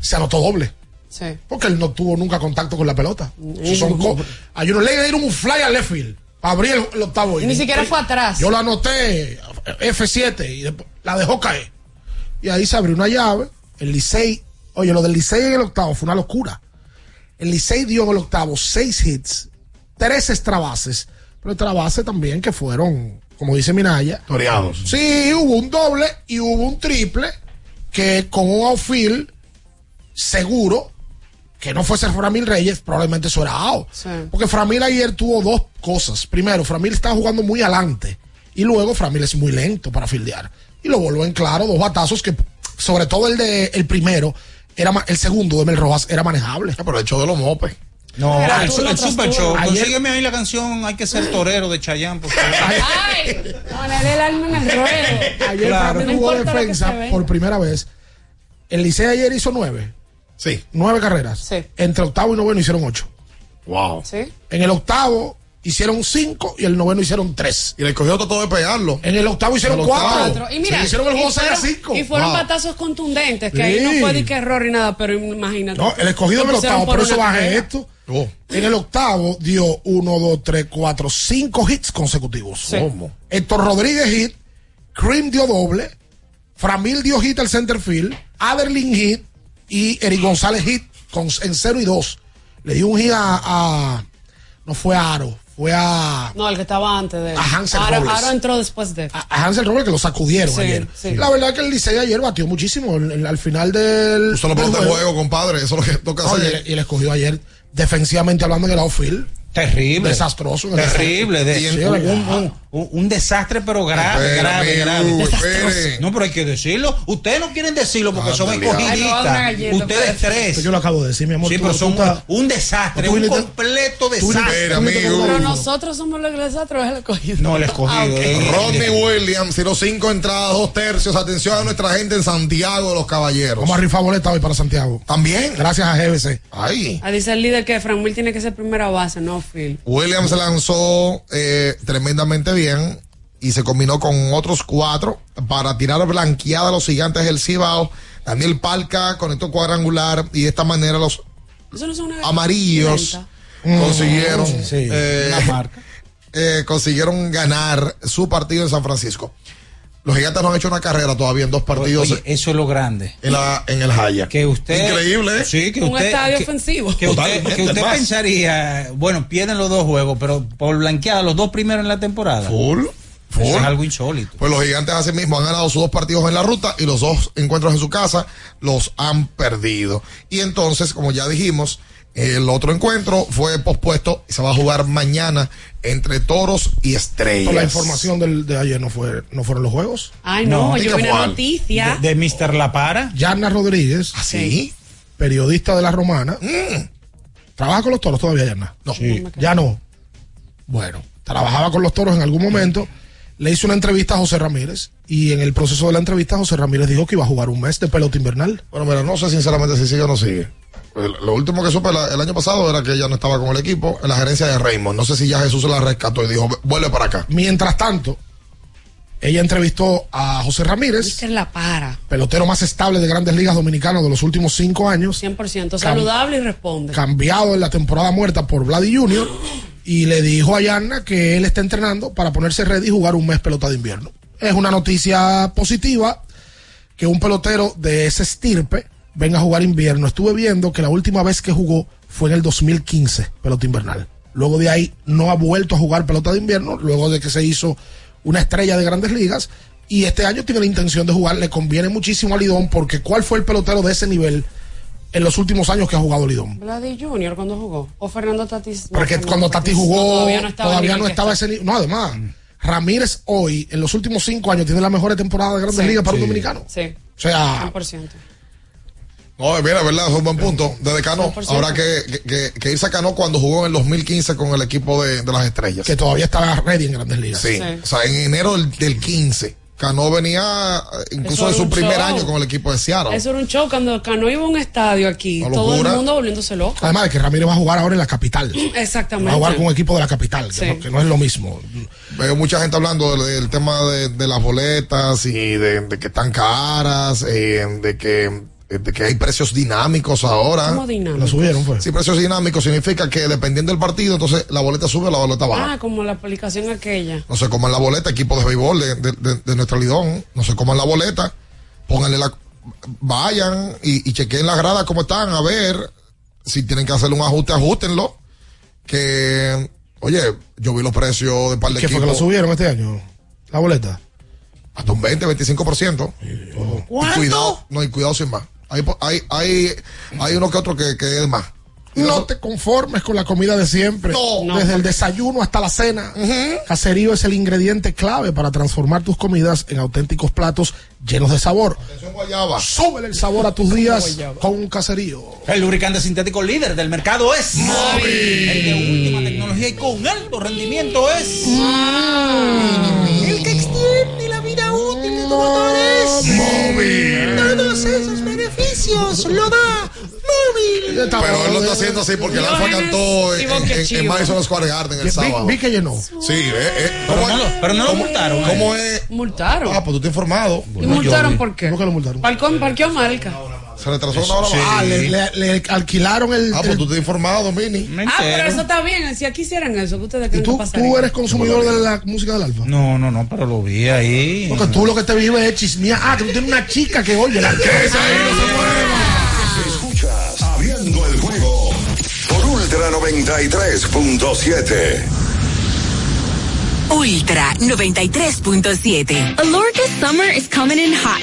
se anotó doble. Sí. Porque él no tuvo nunca contacto con la pelota. Eso son co- a Junior Ley le dieron un fly al left field para abrir el, el octavo. Ni inning. siquiera fue atrás. Yo la anoté F7 y después la dejó caer. Y ahí se abrió una llave. El Licey, oye, lo del Licey en el octavo fue una locura. El Licey dio en el octavo seis hits, tres extra bases, pero extra bases también que fueron, como dice Minaya, Toreados. Sí, hubo un doble y hubo un triple que con un outfield seguro que no fuese Framil Reyes, probablemente eso era out. Sí. Porque Framil ayer tuvo dos cosas. Primero, Framil estaba jugando muy adelante. Y luego Framil es muy lento para fildear. Y lo volvió en claro, dos batazos que, sobre todo el de el primero, era el segundo de Mel Rojas era manejable. pero el show de los mopes. No, el, Super tú. Show. Ayer- Consígueme ahí la canción Hay que ser torero de Chayanne. Porque... *laughs* Ay, poner el alma en el ruedo. Ayer Claro. Framil No jugó defensa por primera vez. El Licey ayer hizo nueve. Sí. Nueve carreras. Sí. Entre octavo y noveno hicieron ocho. Wow. Sí. En el octavo hicieron cinco y el noveno hicieron tres. Y le cogió todo de pegarlo. En el octavo hicieron En el octavo. cuatro. Cuatro. Y mira, Sí, hicieron el juego 6 a fueron- 5. Y fueron Wow. batazos contundentes, que ahí no fue de que error ni nada, pero imagínate. No, el escogido en el octavo, por eso bajé carrera. esto. Oh. En el octavo dio uno, dos, tres, cuatro, cinco hits consecutivos. Sí. ¿Cómo? Héctor Rodríguez hit, Cream dio doble, Framil dio hit al center field, Aderlin hit y Eric González hit con, en 0 y 2. Le dio un hit a, a- no fue a Aro, fue a, No, el que estaba antes de él. A Hansel Aro, Robles. Aro entró después de él. a Hansel Robles que lo sacudieron Sí, ayer. sí. La verdad que el Licey ayer batió muchísimo en- en- al final del, Usted lo del pelota de juego, compadre. Eso es lo que toca No, y, hacer. y él escogió ayer defensivamente hablando en el outfield. Terrible. Desastroso. Terrible. de- Sí, un, un- un- un desastre, pero grave, grave, amigo, grave. espere. No, pero hay que decirlo. Ustedes no quieren decirlo porque son no, una escogidistas. Ustedes tres. Yo lo acabo de decir, mi amor. Sí, tú- pero tú son estás- un desastre, un completo tú desastre. Espera, amigo. Pero nosotros somos los desastres, es el escogido. No, el escogido. Ah, ok. eh. Rodney Williams tiró cinco entradas, dos tercios. Atención a nuestra gente en Santiago de los Caballeros. Vamos a rifar boleta hoy para Santiago. También. Gracias a GBC. Ay. Ah, dice el líder que Frank Will tiene que ser primera base, no Phil. Williams se lanzó eh, tremendamente bien y se combinó con otros cuatro para tirar blanqueada a los gigantes del Cibao. Daniel Palca conectó cuadrangular y de esta manera los no amarillos lenta. consiguieron Mm, sí, eh, marca. *laughs* eh, consiguieron ganar su partido en San Francisco. Los gigantes no han hecho una carrera todavía en dos partidos Oye, eso es lo grande. en, la, en el Haya. Que usted. Increíble, ¿eh? Sí, que Un usted. estadio que- ofensivo. Que usted, que pensaría, bueno, pierden los dos juegos, pero por blanqueada los dos primeros en la temporada. Full. Full. Eso es algo insólito. Pues los gigantes así mismo han ganado sus dos partidos en la ruta y los dos encuentros en su casa los han perdido. Y entonces, como ya dijimos, el otro encuentro fue pospuesto y se va a jugar mañana entre toros y estrellas. La información del, de ayer no fue no fueron los juegos. Ay, no, No, yo vi una noticia. De, de Mr. La Para. Yarna Rodríguez, ¿Así? periodista de la Romana. ¿Trabaja con los toros todavía, Yarna? No. Ya no. Bueno, trabajaba con los toros en algún momento. Le hizo una entrevista a José Ramírez y en el proceso de la entrevista José Ramírez dijo que iba a jugar un mes de pelota invernal. Bueno, mira, no sé sinceramente si sigue o no sigue. Pues, Lo último que supe la- el año pasado era que ella no estaba con el equipo en la gerencia de Raymond. No sé si ya Jesús se la rescató y dijo, vuelve para acá. Mientras tanto, ella entrevistó a José Ramírez, Mister La Para, pelotero más estable de grandes ligas dominicanas de los últimos cinco años, 100%. Saludable y responde. cambiado en la temporada muerta por Vladi Jr. y le dijo a Yarna que él está entrenando para ponerse ready y jugar un mes pelota de invierno. Es una noticia positiva que un pelotero de ese estirpe venga a jugar invierno. Estuve viendo que la última vez que jugó fue en el 2015, pelota invernal. Luego de ahí no ha vuelto a jugar pelota de invierno, luego de que se hizo una estrella de grandes ligas. Y este año tiene la intención de jugar. Le conviene muchísimo a Lidón porque ¿cuál fue el pelotero de ese nivel en los últimos años que ha jugado Lidón? Vladi Junior cuando jugó. O Fernando Tatis. no, Porque Fernando cuando Tati jugó, todavía no estaba, todavía no estaba ese nivel. No, además, Ramírez hoy, en los últimos cinco años, tiene la mejor temporada de grandes Sí. ligas para un dominicano. Sí. O sea, 100%. No, mira, verdad, es un buen punto. Desde Cano, 100%. habrá que, que, que- irse a Cano cuando jugó en el 2015 con el equipo de, de las estrellas. que todavía estaba ready en grandes ligas. Sí. O sea, en enero del, del 15. Cano venía eh, incluso de su primer show. año con el equipo de Seattle. Eso era un show cuando Cano iba a un estadio aquí. Todo el mundo volviéndose loco. Además de que Ramírez va a jugar ahora en la capital. Exactamente. Va a jugar con un equipo de la capital, que, Sí. no, que no es lo mismo. Veo mucha gente hablando del, del tema de, de las boletas y de, de que están caras, eh, de que de que hay precios dinámicos ahora. ¿Cómo dinámicos? Lo subieron, fue. Sí, precios dinámicos significa que dependiendo del partido, entonces la boleta sube o la boleta baja. Ah, como la aplicación aquella. No se coman la boleta, equipos de béisbol de, de, de, de nuestra Lidón, no se coman la boleta, pónganle la, vayan y, y chequeen las gradas cómo están, a ver si tienen que hacer un ajuste, ajustenlo. Que, oye, yo vi los precios de par de ¿Qué fue que lo subieron este año? La boleta. hasta un 20, 25%. Y cuidado, no, y cuidado sin más. Hay, hay, hay, hay uno que otro que, que es más. No te conformes con la comida de siempre. No. Desde el desayuno hasta la cena. Caserío es el ingrediente clave para transformar tus comidas en auténticos platos llenos de sabor. guayaba. Súbele el sabor a tus días con un caserío. El lubricante sintético líder del mercado es Móvil. El de última tecnología y con alto rendimiento es El que extiende la vida útil de tu motor es Móvil. Todos esos beneficios lo da Móvil. Pero él lo está haciendo así porque el Alfa cantó en, en, en, en Madison Square Garden el Vi, sábado. vi que llenó. Sí, eh, eh. Pero ¿Cómo no lo- pero no lo ¿Cómo- multaron, ¿Cómo eh. es? Multaron. Ah, pues tú estás informado. ¿Y multaron por qué? ¿Por qué lo multaron? Parqueó marca. Se retrasó una hora Sí. más. Ah, le, le- le alquilaron el. Ah, pues el- tú estás informado, Mini. Ah, pero eso está bien. Si aquí hicieran eso, que ustedes creen ¿Tú, que pasaría? tú eres consumidor de la música del Alfa. No, no, no, pero lo vi ahí. Porque tú lo que te vives es chismear. Ah, que tú tienes una chica que oye la Escuchas Abriendo el juego por Ultra 93.7. Ultra 93.7. Alorca's summer is coming in hot,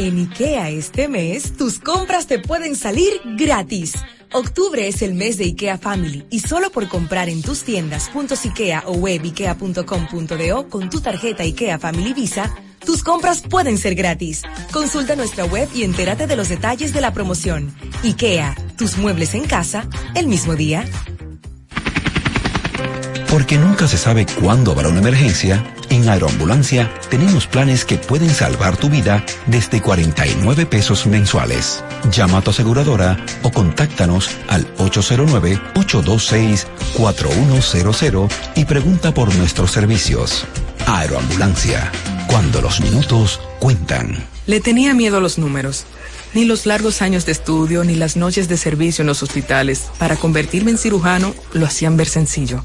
En IKEA este mes, tus compras te pueden salir gratis. Octubre es el mes de IKEA Family y solo por comprar en tus tiendas IKEA o web ikea.com.do con tu tarjeta IKEA Family Visa, tus compras pueden ser gratis. Consulta nuestra web y entérate de los detalles de la promoción. IKEA, tus muebles en casa, el mismo día. Porque nunca se sabe cuándo habrá una emergencia, en Aeroambulancia tenemos planes que pueden salvar tu vida desde 49 pesos mensuales. Llama a tu aseguradora o contáctanos al 809-826-4100 y pregunta por nuestros servicios. Aeroambulancia, cuando los minutos cuentan. Le tenía miedo a los números. Ni los largos años de estudio ni las noches de servicio en los hospitales para convertirme en cirujano lo hacían ver sencillo.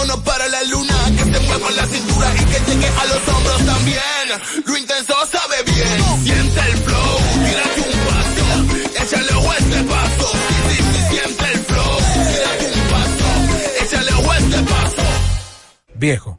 Vámonos para la luna, que se mueva la cintura y que llegue a los hombros también. Lo intenso sabe bien. Siente el flow. Tírate un paso. Échale ojo este paso. Sí, sí, sí, siente el flow. Tírate un paso. Échale ojo este paso. Viejo,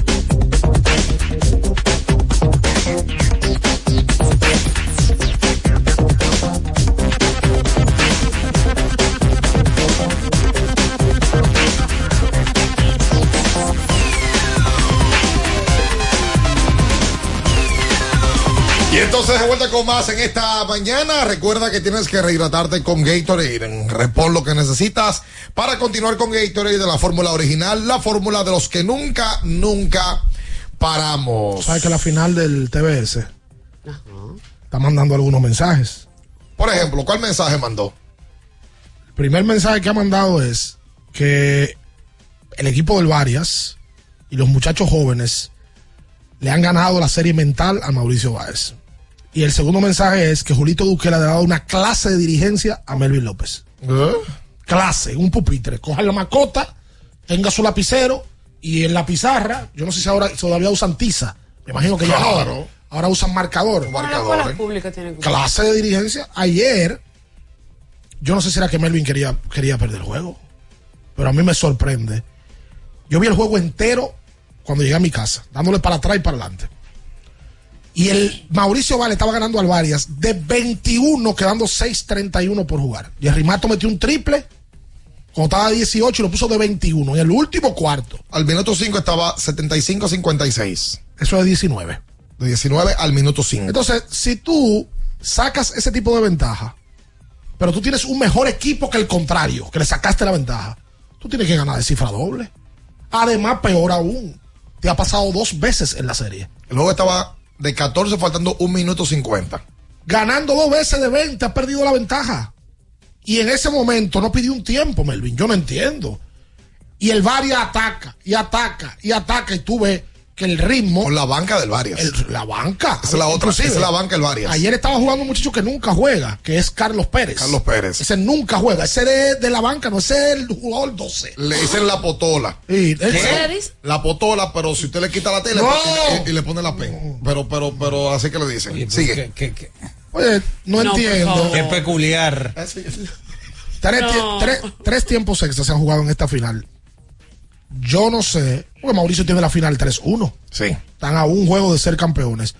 Y entonces de vuelta con más en esta mañana. Recuerda que tienes que rehidratarte con Gatorade. Repon lo que necesitas para continuar con Gatorade de la fórmula original, la fórmula de los que nunca, nunca paramos. ¿Sabes que la final del TBS está mandando algunos mensajes? Por ejemplo, ¿cuál mensaje mandó? El primer mensaje que ha mandado es que el equipo del Varias y los muchachos jóvenes le han ganado la serie mental a Mauricio Báez. Y el segundo mensaje es que Julito Duque le ha dado una clase de dirigencia a Melvin López. Clase, un pupitre. Coja la macota, tenga su lapicero y en la pizarra, yo no sé si ahora todavía usan tiza. Me imagino que ya Claro. no. Ahora usan marcador. Que- Clase de dirigencia. Ayer, yo no sé si era que Melvin quería, quería perder el juego. Pero a mí me sorprende. Yo vi el juego entero cuando llegué a mi casa, dándole para atrás y para adelante. Y el Mauricio Vale estaba ganando al Varias de 21, quedando 6.31 por jugar. Jerry Mato metió un triple cuando estaba 18 y lo puso de 21 en el último cuarto. Al minuto 5 estaba 75-56. Eso es 19. De 19 al minuto 5. Entonces, si tú sacas ese tipo de ventaja, pero tú tienes un mejor equipo que el contrario, que le sacaste la ventaja, tú tienes que ganar de cifra doble. Además, peor aún, te ha pasado dos veces en la serie. El juego estaba de 14 faltando un minuto 50. Ganando dos veces de 20, has perdido la ventaja. Y en ese momento no pidió un tiempo, Melvin. Yo no entiendo. Y el Varia ataca, y ataca, y ataca, y tú ves que el ritmo. Con la banca del Varias. el- la banca. Esa es la otra, esa es la banca del Varias. Ayer estaba jugando un muchacho que nunca juega, que es Carlos Pérez. Carlos Pérez. Ese nunca juega. Ese de, de la banca, no ese es el jugador 12. Le dicen la potola. Y- ¿Qué? La potola, pero si usted le quita la tela No. y, y le pone la pen. Pero, pero, pero así que le dicen. Sigue. Oye, no, entiendo. Qué peculiar. Tres, No. tie- tres- tres tiempos extras se han jugado en esta final. Yo no sé, porque Mauricio tiene la final 3-1. Sí. Están a un juego de ser campeones.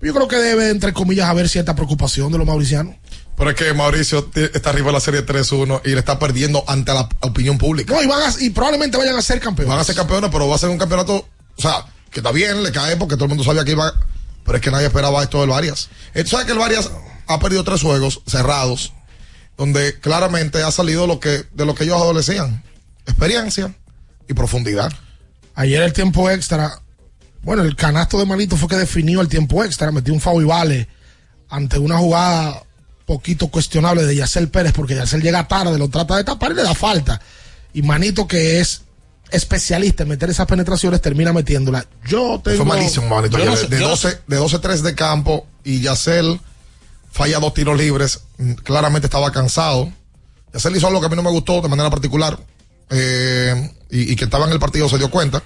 Yo creo que debe, entre comillas, haber cierta preocupación de los mauricianos. Pero es que Mauricio está arriba de la serie 3-1 y le está perdiendo ante la opinión pública. No, y, van a- y probablemente vayan a ser campeones. Van a ser campeones, pero va a ser un campeonato, o sea, que está bien, le cae porque todo el mundo sabía que iba, pero es que nadie esperaba esto del Varias. Eh, ¿Tú sabes que el Varias ha perdido tres juegos cerrados, donde claramente ha salido lo que, de lo que ellos adolecían? Experiencia y profundidad. Ayer el tiempo extra, bueno, el canasto de Manito fue que definió el tiempo extra, metió un foul y vale ante una jugada poquito cuestionable de Yacel Pérez, porque Yacel llega tarde, lo trata de tapar y le da falta. Y Manito, que es especialista en meter esas penetraciones, termina metiéndola. Yo tengo... Fue malísimo, manito. Yo no sé- de, yo no 12, de 12-3 de campo y Yacel falla dos tiros libres. Mm, Claramente estaba cansado. Yacel hizo algo que a mí no me gustó de manera particular. eh, y, y que estaba en el partido se dio cuenta.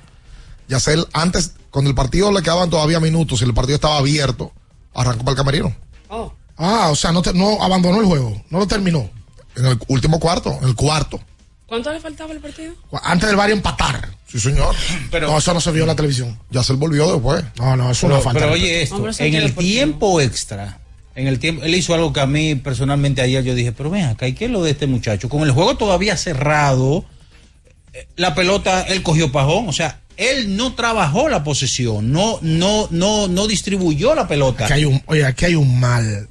Yacel, antes, cuando el partido le quedaban todavía minutos y el partido estaba abierto, arrancó para el camerino. Ah, o sea, no, te- no abandonó el juego, no lo terminó. En el último cuarto, en el cuarto. ¿Cuánto le faltaba el partido? Antes del barrio empatar. Sí, señor. no, eso no se vio en la televisión. Yacel volvió después. No, no, eso es Pero, una falta. pero oye esto, en el tiempo extra, en el tiempo, él hizo algo que a mí personalmente ayer yo dije, pero ven acá, ¿y qué es lo de este muchacho? Con el juego todavía cerrado, la pelota, él cogió pajón, o sea, él no trabajó la posesión, no, no, no, no distribuyó la pelota. Aquí hay un, oye, aquí hay un mal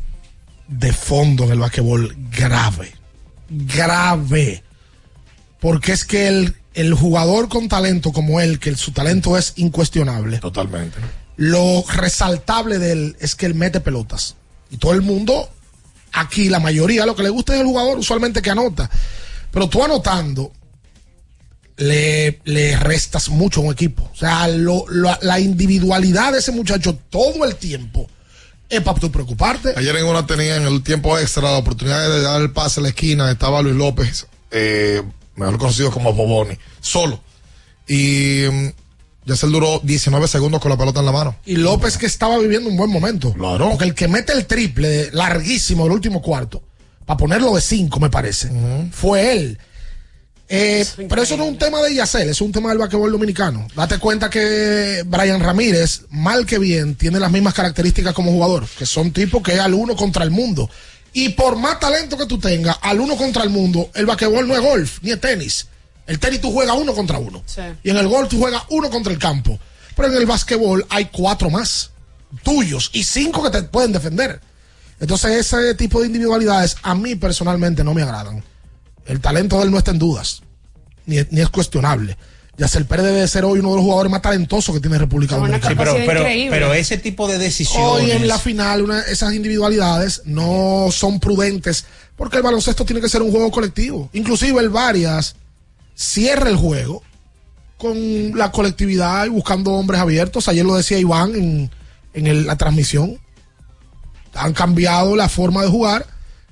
de fondo en el basquetbol grave. Grave. Porque es que el, el jugador con talento como él, que su talento es incuestionable. Totalmente. Lo resaltable de él es que él mete pelotas. Y todo el mundo, aquí la mayoría, lo que le gusta es el jugador usualmente que anota. Pero tú anotando, le, le restas mucho a un equipo. O sea, lo- lo- la individualidad de ese muchacho todo el tiempo es para tú preocuparte. Ayer en una tenía en el tiempo extra la oportunidad de dar el pase a la esquina. Estaba Luis López, eh, mejor conocido como Boboni, solo. Y mm, Yacel duró 19 segundos con la pelota en la mano. Y López que estaba viviendo un buen momento. Claro. Porque el que mete el triple larguísimo del último cuarto, para ponerlo de cinco, me parece, fue él. Eh, pero eso no es un tema de Yacel, es un tema del basquetbol dominicano. Date cuenta que Brian Ramírez, mal que bien, tiene las mismas características como jugador, que son tipos que es al uno contra el mundo. Y por más talento que tú tengas, al uno contra el mundo, el basquetbol no es golf, ni es tenis. El tenis tú juegas uno contra uno. Y en el golf tú juegas uno contra el campo. Pero en el basquetbol hay cuatro más tuyos y cinco que te pueden defender. Entonces ese tipo de individualidades a mí personalmente no me agradan. El talento de él no está en dudas, ni, es- ni es cuestionable. Yacel Pérez debe de ser hoy uno de los jugadores más talentosos que tiene República Dominicana. Sí, pero, pero, pero ese tipo de decisiones. Hoy en la final, una- esas individualidades no son prudentes porque el baloncesto tiene que ser un juego colectivo. Inclusive el Varias cierra el juego con la colectividad y buscando hombres abiertos. Ayer lo decía Iván en, en el- la transmisión. Han cambiado la forma de jugar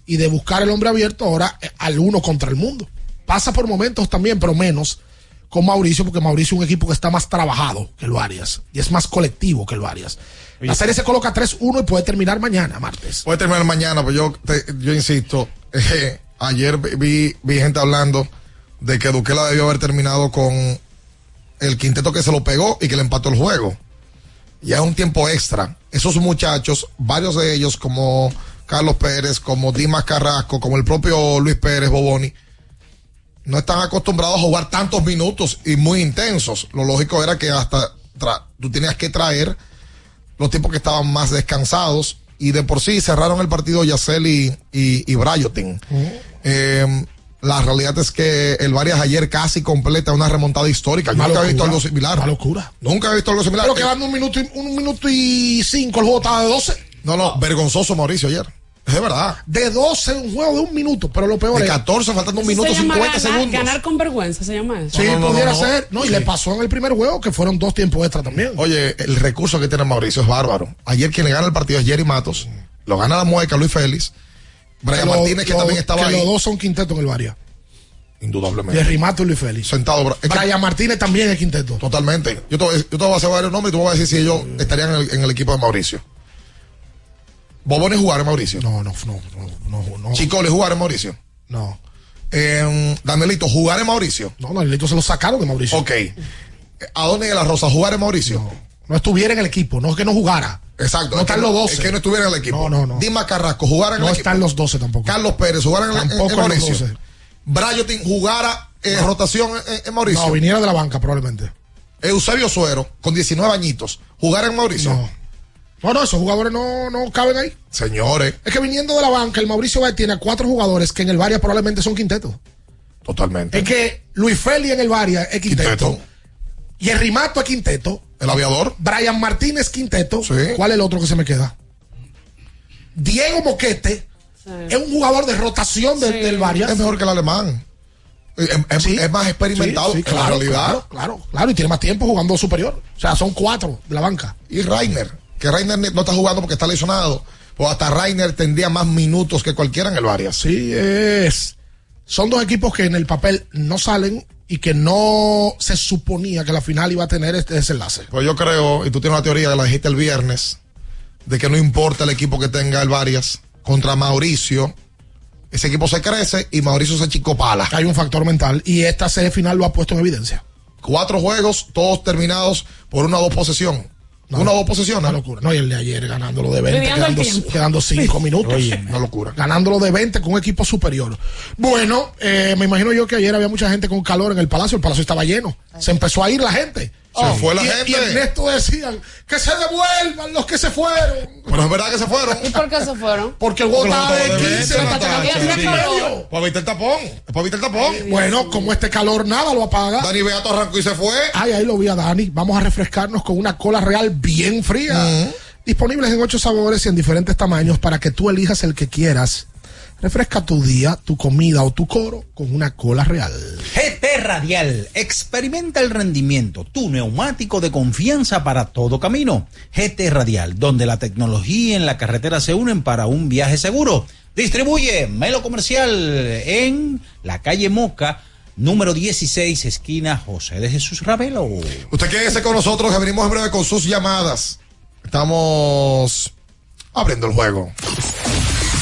y de buscar el hombre abierto ahora eh, al uno contra el mundo. Pasa por momentos también, pero menos con Mauricio, porque Mauricio es un equipo que está más trabajado que el Varias y es más colectivo que el Varias. La serie se coloca 3-1 y puede terminar mañana, martes. Puede terminar mañana, pero yo, te- yo insisto, *laughs* eh, ayer vi, vi gente hablando de que Duquela debió haber terminado con el quinteto que se lo pegó y que le empató el juego. Ya es un tiempo extra. Esos muchachos, varios de ellos como Carlos Pérez, como Dimas Carrasco, como el propio Luis Pérez Boboni, no están acostumbrados a jugar tantos minutos y muy intensos. Lo lógico era que hasta tú tenías que traer los tiempos que estaban más descansados y de por sí cerraron el partido Yacel y, y, y Brayotin. Eh, la realidad es que el Varias ayer casi completa una remontada histórica. Una nunca he visto algo similar. Una locura. Nunca he visto algo similar. Pero quedando un minuto y, un minuto y cinco, el juego estaba de 12. No, no, vergonzoso Mauricio ayer. Es de verdad. De 12, un juego de un minuto, pero lo peor De es. 14, faltando un minuto se llama 50 ganar, segundos. ganar con vergüenza, se llama eso. Sí, No, no, no, pudiera no, no. ser. No, y Sí. le pasó en el primer juego que fueron dos tiempos extra también. Oye, el recurso que tiene Mauricio es bárbaro. Ayer quien le gana el partido es Jerry Matos. Lo gana la mueca Luis Félix. Brian lo- Martínez, que lo- también estaba que ahí. los dos son quinteto en el Varia. Indudablemente. Jerry Mato y Luis Félix. Sentado. es que- Brian Martínez también es quinteto. Totalmente. Yo te, voy, yo te voy a hacer varios nombres y tú vas a decir si ellos estarían en el, en el equipo de Mauricio. Boboni jugar en Mauricio. No, no, no, no, no. no. Chicole jugar en Mauricio. No. Eh, Danielito jugar en Mauricio. No, Danielito se lo sacaron de Mauricio. Ok. Adonis de la Rosa jugar en Mauricio. No estuviera en el equipo, no es que no jugara. Exacto. No están los 12. Es que no estuviera en el equipo. No, no, no. Dima Carrasco jugara en No el equipo. están los 12 tampoco. Carlos Pérez jugara en, en- Tampoco en en los Mauricio. 12. Brayotin jugara eh, rotación en, en Mauricio. No, viniera de la banca probablemente. Eusebio Suero, con 19 añitos, jugara en Mauricio. No. No, no, esos jugadores no, no caben ahí. Señores, Es que viniendo de la banca, el Mauricio Báez tiene a cuatro jugadores que en el Varia probablemente son quintetos. totalmente. Es que Luis Feli en el Varia es quinteto. Quinteto. Y el Rimato es quinteto. El aviador. Brian Martínez quinteto. Sí. ¿Cuál es el otro que se me queda? Diego Moquete es un jugador de rotación de- del Varia. Es mejor que el alemán. Es, es- Sí. es más experimentado Sí, sí, en la claro, realidad. Claro, claro, claro, y tiene más tiempo jugando superior. O sea, son cuatro de la banca. Y Rainer, que Rainer no está jugando porque está lesionado. Pues hasta Rainer tendría más minutos que cualquiera en el Varias. Sí, es. Son dos equipos que en el papel no salen y que no se suponía que la final iba a tener este desenlace. Pues yo creo, y tú tienes una teoría que la dijiste el viernes, de que no importa el equipo que tenga el Varias contra Mauricio, ese equipo se crece y Mauricio se chicopala. Hay un factor mental y esta serie final lo ha puesto en evidencia. Cuatro juegos, todos terminados por una o dos posesión. Una o dos posesiones. Una locura. No, y el de ayer ganándolo de 20, Midiendo el quedando, quedando 5 minutos. una locura. Ganándolo de 20 con un equipo superior. Bueno, eh, me imagino yo que ayer había mucha gente con calor en el palacio. El palacio estaba lleno. Se empezó a ir la gente. Se fue la y, gente. Y Ernesto decían que se devuelvan los que se fueron. Pero es verdad que se fueron. ¿Y por qué se fueron? Porque el lo de de 15 20, hasta Natacha, que sí. medio. Para evitar el tapón. Para evitar el tapón. Bueno, como este calor nada lo apaga. Dani Beato arrancó y se fue. Ay, ahí lo vi a Dani. Vamos a refrescarnos con una cola real bien fría. Disponibles en ocho sabores y en diferentes tamaños para que tú elijas el que quieras. Refresca tu día, tu comida o tu coro con una cola real. GT Radial, experimenta el rendimiento, tu neumático de confianza para todo camino. GT Radial, donde la tecnología y en la carretera se unen para un viaje seguro. Distribuye Melo Comercial en la calle Moca, número 16, esquina José de Jesús Ravelo. Usted quédese con nosotros que venimos en breve con sus llamadas. Estamos abriendo el juego.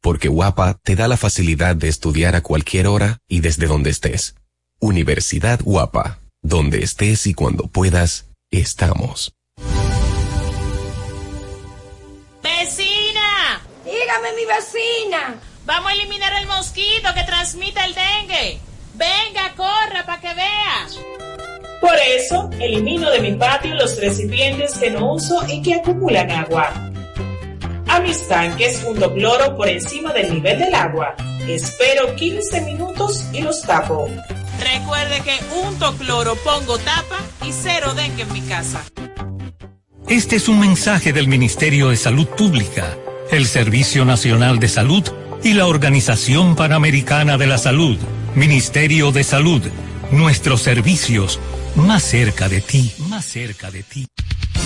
porque Guapa te da la facilidad de estudiar a cualquier hora y desde donde estés. Universidad Guapa, donde estés y cuando puedas, estamos. ¡Vecina! Dígame, mi vecina. Vamos a eliminar el mosquito que transmite el dengue. Venga, corra para que vea. Por eso, elimino de mi patio los recipientes que no uso y que acumulan agua. A mis tanques junto cloro por encima del nivel del agua. Espero 15 minutos y los tapo. Recuerde que unto cloro, pongo tapa y cero dengue en mi casa. Este es un mensaje del Ministerio de Salud Pública, el Servicio Nacional de Salud y la Organización Panamericana de la Salud. Ministerio de Salud, nuestros servicios más cerca de ti, más cerca de ti.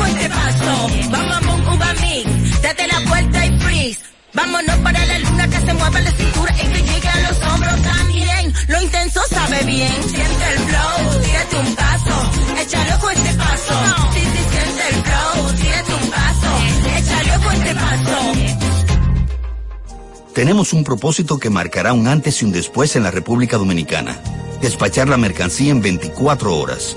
Ojo a este paso. Bum, bum, bum, uva mix. Date la vuelta y freeze. Vámonos para la luna que se mueva la cintura y que llegue a los hombros también. Lo intenso sabe bien. Siente el flow. Tírate un paso. Échale ojo a este paso. Sí, sí, siente el flow. Tírate un paso. Échale ojo a este paso. tenemos un propósito que marcará un antes y un después en la República Dominicana. Despachar la mercancía en 24 horas.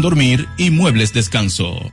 dormir y muebles descanso.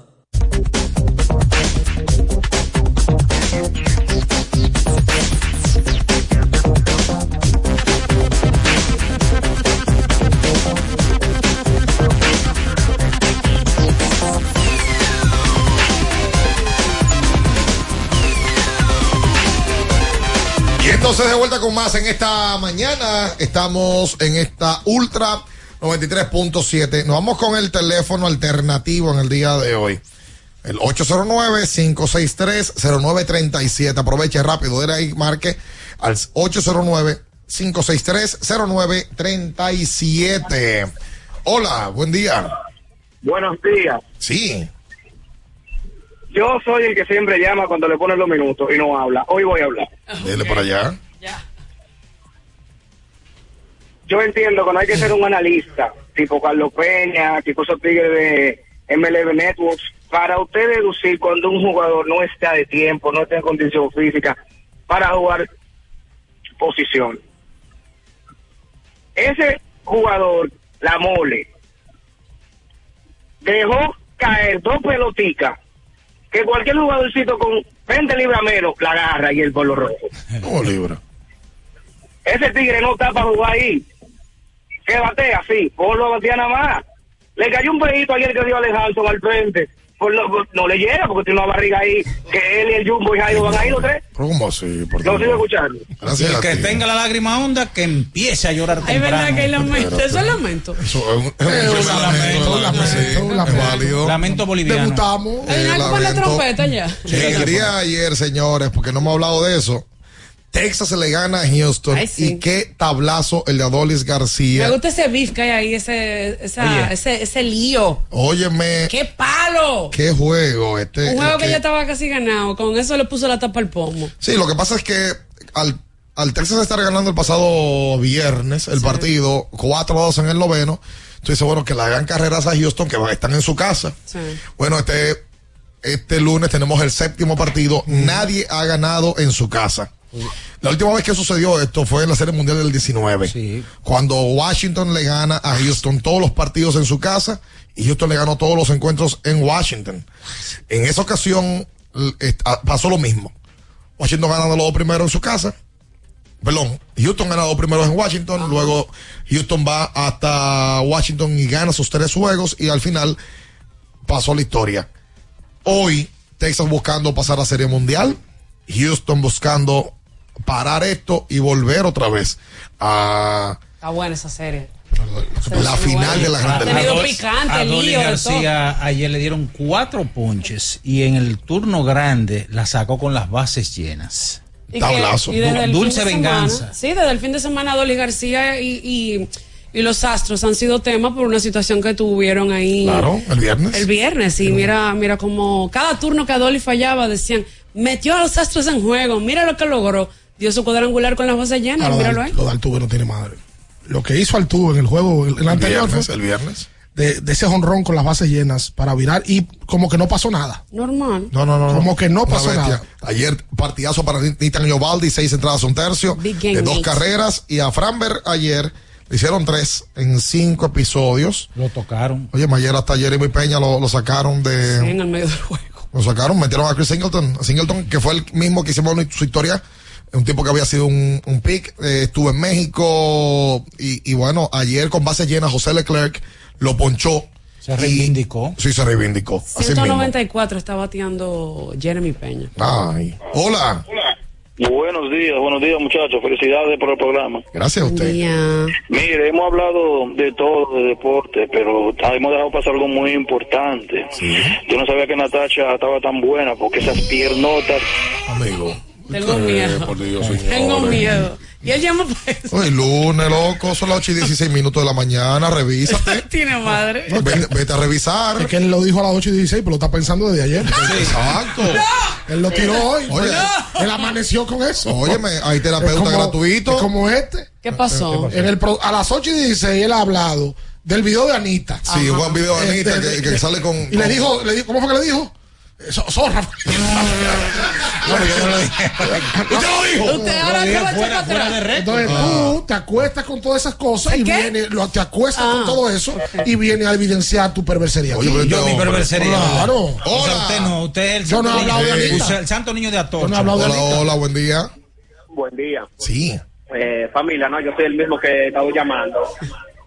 Entonces de vuelta con más en esta mañana. Estamos en esta Ultra 93.7. Nos vamos con el teléfono alternativo en el día de hoy. El 809-563-0937. Aproveche rápido, de ahí, marque al 809-563-0937. Hola, buen día. Buenos días. Sí. Yo soy el que siempre llama cuando le ponen los minutos y no habla. Hoy voy a hablar. Dele por allá. Yo entiendo que no hay que ser un analista, tipo Carlos Peña, tipo esos tigres de MLB Networks, para usted deducir cuando un jugador no está de tiempo, no está en condición física para jugar posición. Ese jugador, la mole, dejó caer dos peloticas que cualquier jugadorcito con 20 libras menos la agarra y el polo rojo. ¿Cómo libra? Ese tigre no está para jugar ahí. Que batea, sí. Por lo batea nada más. Le cayó un pedito ayer que dio Alejandro al frente. Por lo- por- no le llega porque tiene una barriga ahí que él y el Jumbo y Jairo van a ir los tres. ¿Pero cómo así? ¿Por Lo sigo escuchando. Gracias el a que ti. tenga la lágrima honda, que empiece a llorar Hay verdad que hay lamento. Eso es lamento. Eso es un, es lamento, lamento, es boliviano. Debutamos. Hay Eh, trompeta ya. De ayer, señores, porque no hemos hablado de eso. Texas se le gana a Houston. Ay, sí. Y qué tablazo el de Adolis García. Me gusta ese beef que hay ahí, ese, esa, ese, ese lío. Óyeme, ¡Qué palo! qué juego este. Un juego que ya estaba casi ganado. Con eso le puso la tapa al pomo. Sí, lo que pasa es que al, al Texas estar ganando el pasado viernes el partido 4-2 en el noveno, tú dices, bueno, que le hagan carreras a Houston que están en su casa. Sí. Bueno, este, este lunes tenemos el séptimo partido. Nadie ha ganado en su casa. La última vez que sucedió esto fue en la Serie Mundial del 19. Cuando Washington le gana a Houston todos los partidos en su casa y Houston le ganó todos los encuentros en Washington. En esa ocasión pasó lo mismo. Washington ganando los dos primeros en su casa. Perdón, Houston gana los dos primeros en Washington. Luego Houston va hasta Washington y gana sus tres juegos. Y al final pasó la historia. Hoy, Texas buscando pasar a Serie Mundial. Houston buscando parar esto y volver otra vez a Está buena esa serie. la final de la Grande Ha tenido Liga. picante, A Dolly García ayer le dieron cuatro ponches y en el turno grande la sacó con las bases llenas. Y que- y desde el Dulce de semana- venganza. sí, desde el fin de semana Dolly García y, y, y los Astros han sido tema por una situación que tuvieron ahí. Claro, el viernes. El viernes, y mira, mira como cada turno que Dolly fallaba decían, metió a los Astros en juego, mira lo que logró. Dio su cuadrangular con las bases llenas, lo, míralo ahí. lo de Altuve no tiene madre. Lo que hizo Altuve en el juego, el, el anterior, viernes, fue el viernes. De, de ese honrón con las bases llenas para virar y como que no pasó nada. Normal. No, no, no. Como que no pasó nada. Ayer partidazo para Nitan Yobaldi, seis entradas, un tercio, de dos carreras. Y a Framberg ayer le hicieron tres en cinco episodios. Lo tocaron. Oye, ayer hasta Jeremy Peña lo, lo sacaron de... Sí, en el medio del juego. Lo sacaron, metieron a Chris Singleton, a Singleton, que fue el mismo que hicimos su historia. Un tipo que había sido un, un pick, eh, estuvo en México y, y bueno, ayer con base llena José Leclerc lo ponchó. Se reivindicó. Sí, se reivindicó. Así mismo. 194 está bateando Jeremy Peña. Ay. Hola. Buenos días, buenos días muchachos, felicidades por el programa. Gracias a usted. Mire, hemos hablado de todo, de deporte, pero hemos dejado pasar algo muy importante. Yo no sabía que Natacha estaba tan buena porque esas piernotas... Amigo. Tengo Eh, miedo. por Dios, Tengo miedo. Y él llama para eso. Hoy lunes, loco, son las 8 y 16 minutos de la mañana, revísate. *laughs* Tiene madre. Vete, vete a revisar. Es que él lo dijo a las 8 y 16, pero lo está pensando desde ayer. Exacto. Él lo tiró hoy. Oye. Él amaneció con eso. Óyeme, hay terapeuta Es como- gratuito. es como este. ¿Qué pasó? En el a las 8 y 16 él ha hablado del video de Anita. Sí, hubo un video de Anita Este, que, que sale con. Y le dijo, le dijo, ¿cómo fue que le dijo? Zorra. Usted lo dijo. Usted ahora se va a echar para atrás. Entonces tú te acuestas con todas esas cosas y viene, lo, te acuestas con todo eso y viene a evidenciar tu perversería. Oye, pero Yo mi perversería. Claro. O sea, usted no, usted es el Yo no he santo hablado de Anita. usted el santo niño de Atocha. Yo no he hablado de Hola, Anita. hola, buen día. Buen día. Sí. Eh, familia, no, yo soy el mismo que he estado llamando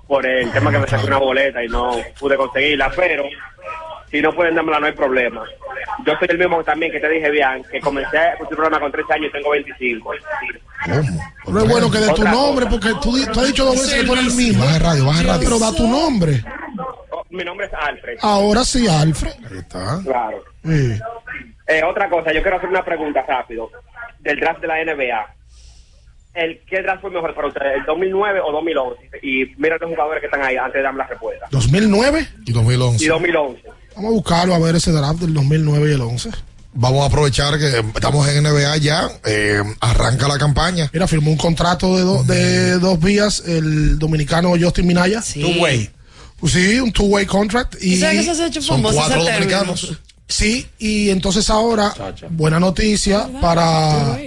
por el tema que me saqué una boleta y no pude conseguirla, pero si no pueden dármela no hay problema. Yo soy el mismo también que te dije, bien, que comencé con tu programa con 13 años y tengo 25. No es bueno que dé tu nombre porque tú, tú has dicho dos veces que tú eres el mismo. Baja radio, baja radio. Pero da tu nombre. Oh, Mi nombre es Alfred. Ahora sí, Alfred. Ahí está. Claro. Sí. Eh, otra cosa, yo quiero hacer una pregunta rápido del draft de la NBA. El, ¿Qué draft fue mejor para ustedes, el 2009 o 2011? Y mira los jugadores que están ahí antes de darme la respuesta. 2009. Y 2011. Y 2011. Vamos a buscarlo a ver ese draft del 2009 y el 11. Vamos a aprovechar que estamos en NBA ya. eh, arranca la campaña. Mira, firmó un contrato de, do- de dos vías el dominicano Justin Minaya. Two way. Sí, un two-way contract. Y ¿Tú sabes que se ha hecho famoso cuatro ese dominicanos. Sí, y entonces ahora, buena noticia para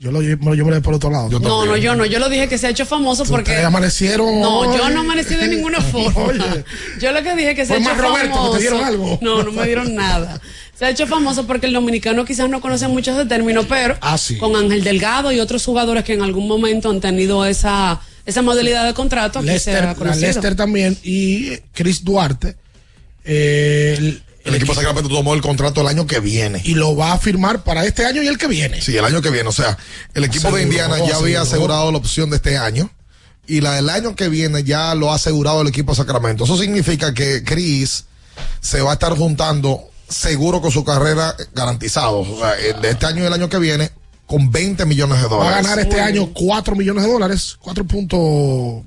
Yo lo, yo me lo llevé por otro lado. no, no, yo no. Yo lo dije que se ha hecho famoso porque. Amanecieron. No, yo no amanecí de ninguna *laughs* forma. Oye. Yo lo que dije que se ha hecho más Roberto, famoso. que te dieron algo. No, no me dieron nada. Se ha hecho famoso porque el dominicano quizás no conoce muchos de términos, pero Ah, sí. con Ángel Delgado y otros jugadores que en algún momento han tenido esa, esa modalidad de contrato, aquí se Lester, ha. Lester también y Chris Duarte. eh, el, El equipo de Sacramento tomó el contrato el año que viene. y lo va a firmar para este año y el que viene. Sí, el año que viene. O sea, el equipo de Indiana ya había asegurado la opción de este año. Y la del año que viene ya lo ha asegurado el equipo de Sacramento. Eso significa que Chris se va a estar juntando seguro con su carrera garantizado. O sea, el de este año y el año que viene con 20 millones de Va a dólares. ganar este año 4 millones de dólares, 4 puntos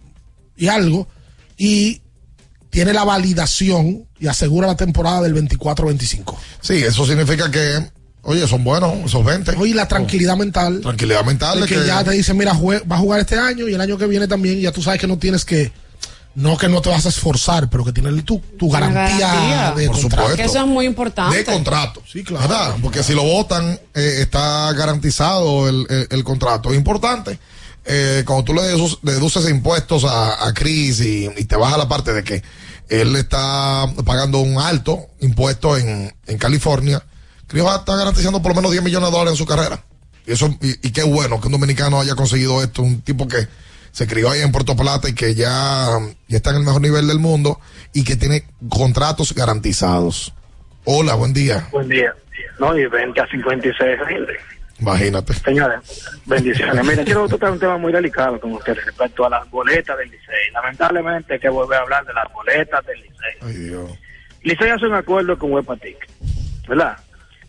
y algo. Y tiene la validación y asegura la temporada del 24-25. Sí, eso significa que, oye, son buenos esos 20. Oye, la tranquilidad mental. Tranquilidad mental de que, que- ya te dicen, mira, va a jugar este año y el año que viene también. Ya tú sabes que no tienes que. No que no te vas a esforzar, pero que tienes tu, tu garantía, garantía. de Por contrato. supuesto. Que eso es muy importante. de contrato. Sí, claro. ¿Verdad? Porque si lo votan, eh, está garantizado el, el- el contrato. Es importante. Eh, cuando tú le deduces, impuestos a, a Chris y, te vas a la parte de que él está pagando un alto impuesto en, en California, Chris va a estar garantizando por lo menos 10 millones de dólares en su carrera. Y eso, y, y qué bueno que un dominicano haya conseguido esto, un tipo que se crió ahí en Puerto Plata y que ya, ya está en el mejor nivel del mundo y que tiene contratos garantizados. Hola, buen día. Buen día. No, y 20 a 56 rinde. Imagínate. Señores, bendiciones. Miren, quiero tocar un tema muy delicado con ustedes respecto a las boletas del Licey. Lamentablemente hay que volver a hablar de las boletas del Licey. Ay, Dios. Licey hace un acuerdo con Huepatic, ¿verdad?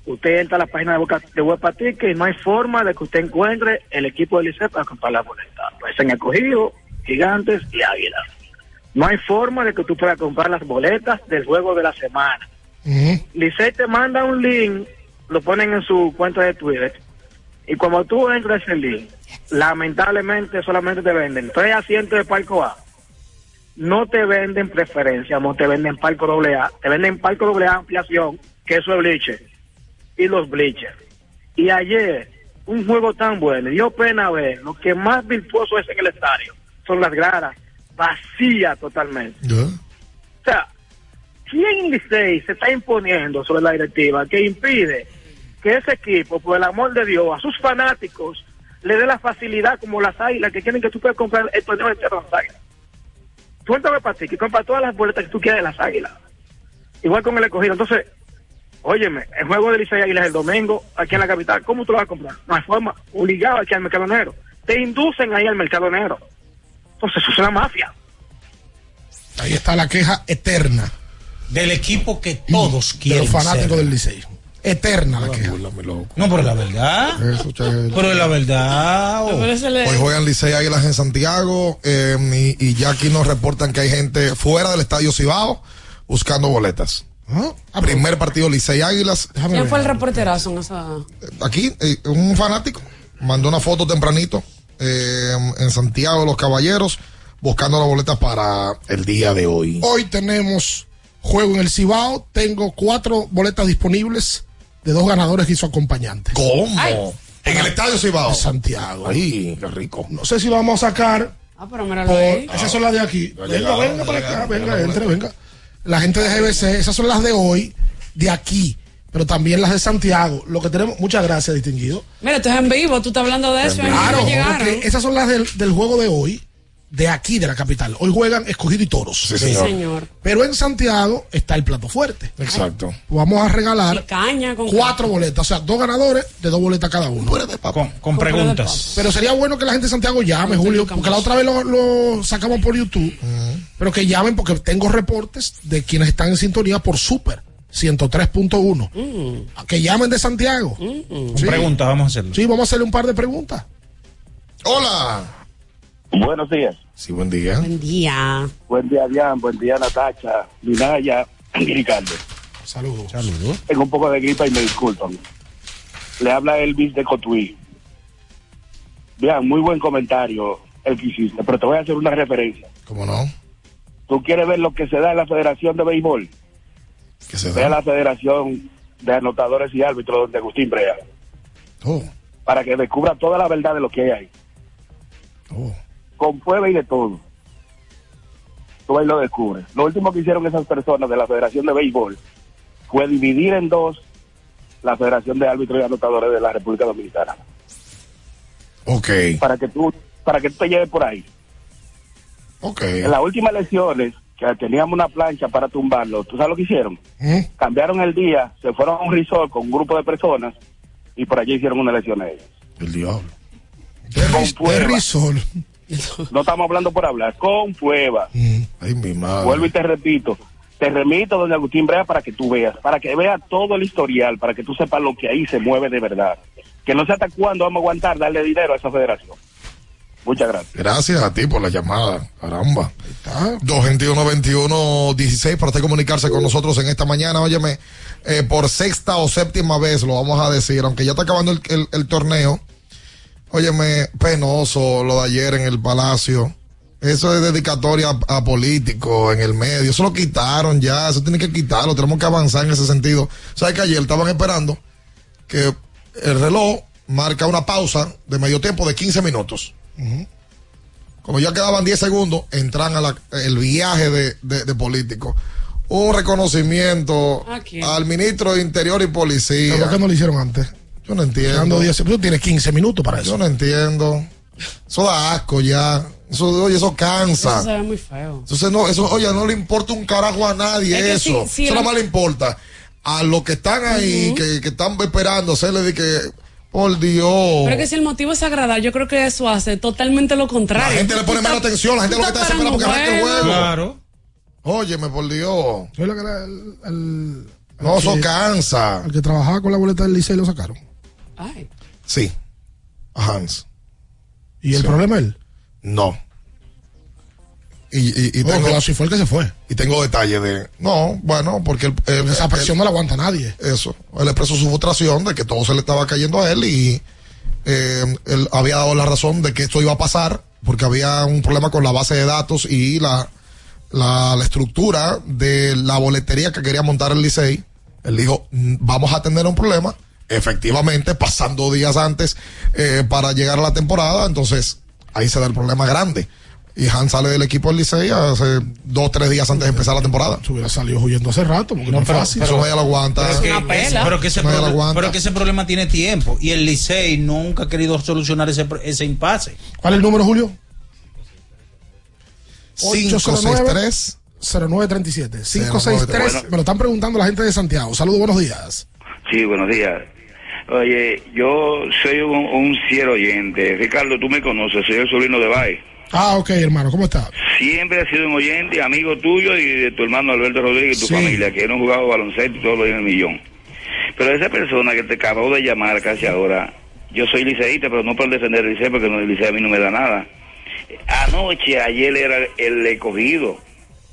Usted entra a la página de, Boca- de y no hay forma de que usted encuentre el equipo del Licey para comprar la boleta. Pues en escogido, gigantes y águilas. No hay forma de que tú puedas comprar las boletas del juego de la semana. Licey te manda un link, lo ponen en su cuenta de Twitter, y cuando tú entras ese link, lamentablemente solamente te venden tres asientos de palco A. No te venden preferencia, no te venden palco doble A, te venden palco doble A ampliación, que eso es bleacher, y los bleachers. Y ayer, un juego tan bueno, dio pena ver, lo que más virtuoso es en el estadio, son las gradas, vacías totalmente. O sea, ¿quién Licey se está imponiendo sobre la directiva que impide que ese equipo, por el amor de Dios, a sus fanáticos le dé la facilidad como las águilas que quieren que tú puedas comprar el torneo entero de las águilas? Cuéntame para ti, que compra todas las boletas que tú quieras de las águilas. Igual con el escogido. Entonces, óyeme, el juego de Licey Águilas el domingo aquí en la capital, ¿cómo tú lo vas a comprar? No hay forma, obligado aquí al mercado negro. Te inducen ahí al mercado negro. Entonces, eso es una mafia. Ahí está la queja eterna. Del equipo que todos De quieren los fanáticos ser. del Licey. Eterna la queja. No, pero la verdad. Pero la verdad. oh. Hoy juegan Licey Águilas en Santiago eh, y, y ya aquí nos reportan que hay gente fuera del Estadio Cibao buscando boletas. Primer partido Licey Águilas. ¿Quién fue el reporterazo en esa? Aquí, eh, un fanático mandó una foto tempranito eh, en Santiago Los Caballeros buscando las boletas para el día de hoy. Hoy tenemos juego en el Cibao. Tengo cuatro boletas disponibles de dos ganadores y su acompañante. ¿Cómo? En el Estadio Cibao. De Santiago. Ay, qué rico. No sé si vamos a sacar. Ah, pero míralo por- ahí. esas son las de aquí. Venga, venga para acá, venga, entre, venga. La gente de GBC, esas son las de hoy, de aquí, pero también las de Santiago. Lo que tenemos, muchas gracias, distinguido. Mira, esto es en vivo, tú estás hablando de eso. Claro, no esas son las del, del juego de hoy, de aquí, de la capital. Hoy juegan escogido y toros. Sí, señor. señor. Pero en Santiago está el plato fuerte. Exacto. Vamos a regalar Caña con cuatro boletas, o sea, dos ganadores de dos boletas cada uno. Con, con preguntas. Pero sería bueno que la gente de Santiago llame, Julio, porque la otra vez lo, lo sacamos por YouTube. Pero que llamen porque tengo reportes de quienes están en sintonía por Super 103.1. Que llamen de Santiago. Con Sí. preguntas, vamos a hacerlo. Sí, vamos a hacerle un par de preguntas. Hola. Buenos días. Sí, buen día. Buen día. Buen día, Dian. Buen día, Natacha, Minaya y Ricardo. Saludos. Saludos. Tengo un poco de gripa y me disculpan. Le habla Elvis de Cotuí. Bien, muy buen comentario el que hiciste, pero te voy a hacer una referencia. ¿Cómo no? ¿Tú quieres ver lo que se da en la Federación de Béisbol? Que se Ve a da. la Federación de Anotadores y Árbitros de Agustín Brea. Oh. para que descubra toda la verdad de lo que hay ahí. Con prueba y de todo. Tú ahí lo descubres. Lo último que hicieron esas personas de la Federación de Béisbol fue dividir en dos la Federación de Árbitros y Anotadores de la República Dominicana. Ok. Para que tú, para que tú te lleves por ahí. Ok. En las últimas elecciones, que teníamos una plancha para tumbarlo, ¿tú sabes lo que hicieron? ¿Eh? Cambiaron el día, se fueron a un resort con un grupo de personas y por allí hicieron una elección ellos. El diablo. Con pruebas. Risol. No estamos hablando por hablar, con pruebas. Ay, mi madre. Vuelvo y te repito, te remito donde Agustín Brea para que tú veas, para que veas todo el historial, para que tú sepas lo que ahí se mueve de verdad. Que no sé hasta cuándo vamos a aguantar darle dinero a esa federación. Muchas gracias. Gracias a ti por la llamada. Caramba. 221-21-16 para usted comunicarse con nosotros en esta mañana. Óyeme, eh, por sexta o séptima vez lo vamos a decir, aunque ya está acabando el, el- el torneo. Óyeme, penoso lo de ayer en el Palacio. Eso es dedicatoria a, a políticos en el medio. Eso lo quitaron ya. Eso tiene que quitarlo. Tenemos que avanzar en ese sentido. ¿Sabes que ayer estaban esperando que el reloj marca una pausa de medio tiempo de 15 minutos? Como ya quedaban 10 segundos, entran al el viaje de, de, de políticos. Un reconocimiento al ministro de Interior y Policía. ¿Por qué no lo hicieron antes? Yo no entiendo. 10 Tú tienes 15 minutos para Yo eso. no entiendo. Eso da asco ya. Eso, oye, eso cansa. Eso se ve muy feo. Entonces, no, eso, oye, no le importa un carajo a nadie Es que eso. si- si eso nada más le importa a los que están ahí, que, que están esperando hacerle de que, por Dios. Pero que si el motivo es agradar, yo creo que eso hace totalmente lo contrario. La gente le pone menos atención, la gente lo que está estás esperando porque arranque el juego. Claro. Óyeme, por Dios. Fue lo que era el- el- No, eso que- cansa. El que trabajaba con la boleta del liceo lo sacaron. Ay. Sí. A Hans. ¿Y el problema él? No. Y, y, y Oh, tengo, claro, si fue el que se fue. y tengo detalles de. No, bueno, porque el, el- Esa el- presión no la aguanta nadie. Eso. Él expresó su frustración de que todo se le estaba cayendo a él y eh, él había dado la razón de que esto iba a pasar porque había un problema con la base de datos y la, la, la estructura de la boletería que quería montar el Licey. Él dijo, "Mm, vamos a tener un problema. Efectivamente, pasando días antes eh, para llegar a la temporada, entonces ahí se da el problema grande. Y Han sale del equipo del Licey hace dos, tres días antes de empezar la temporada. Se hubiera salido huyendo hace rato, porque no, es pero- fácil. pero- Eso nadie lo aguanta. Pero que, una pela. pero que ese problema, aguanta. pero que ese problema tiene tiempo y el Licey nunca ha querido solucionar ese, ese impasse. ¿Cuál es el número, Julio? 563 0937. 563. Bueno. Me lo están preguntando la gente de Santiago. Saludos, buenos días. Sí, buenos días. Oye, yo soy un, un fiel oyente. Ricardo, tú me conoces, soy el sobrino de Bay. Ah, ok, hermano, ¿cómo está? Siempre he sido un oyente, amigo tuyo y de tu hermano Alberto Rodríguez y tu Sí. familia, que hemos jugado baloncesto y todo lo en el millón. Pero esa persona que te acabó de llamar casi ahora, yo soy liceísta, pero no por defender el liceo, porque no, el liceo a mí no me da nada. Anoche, ayer era el escogido,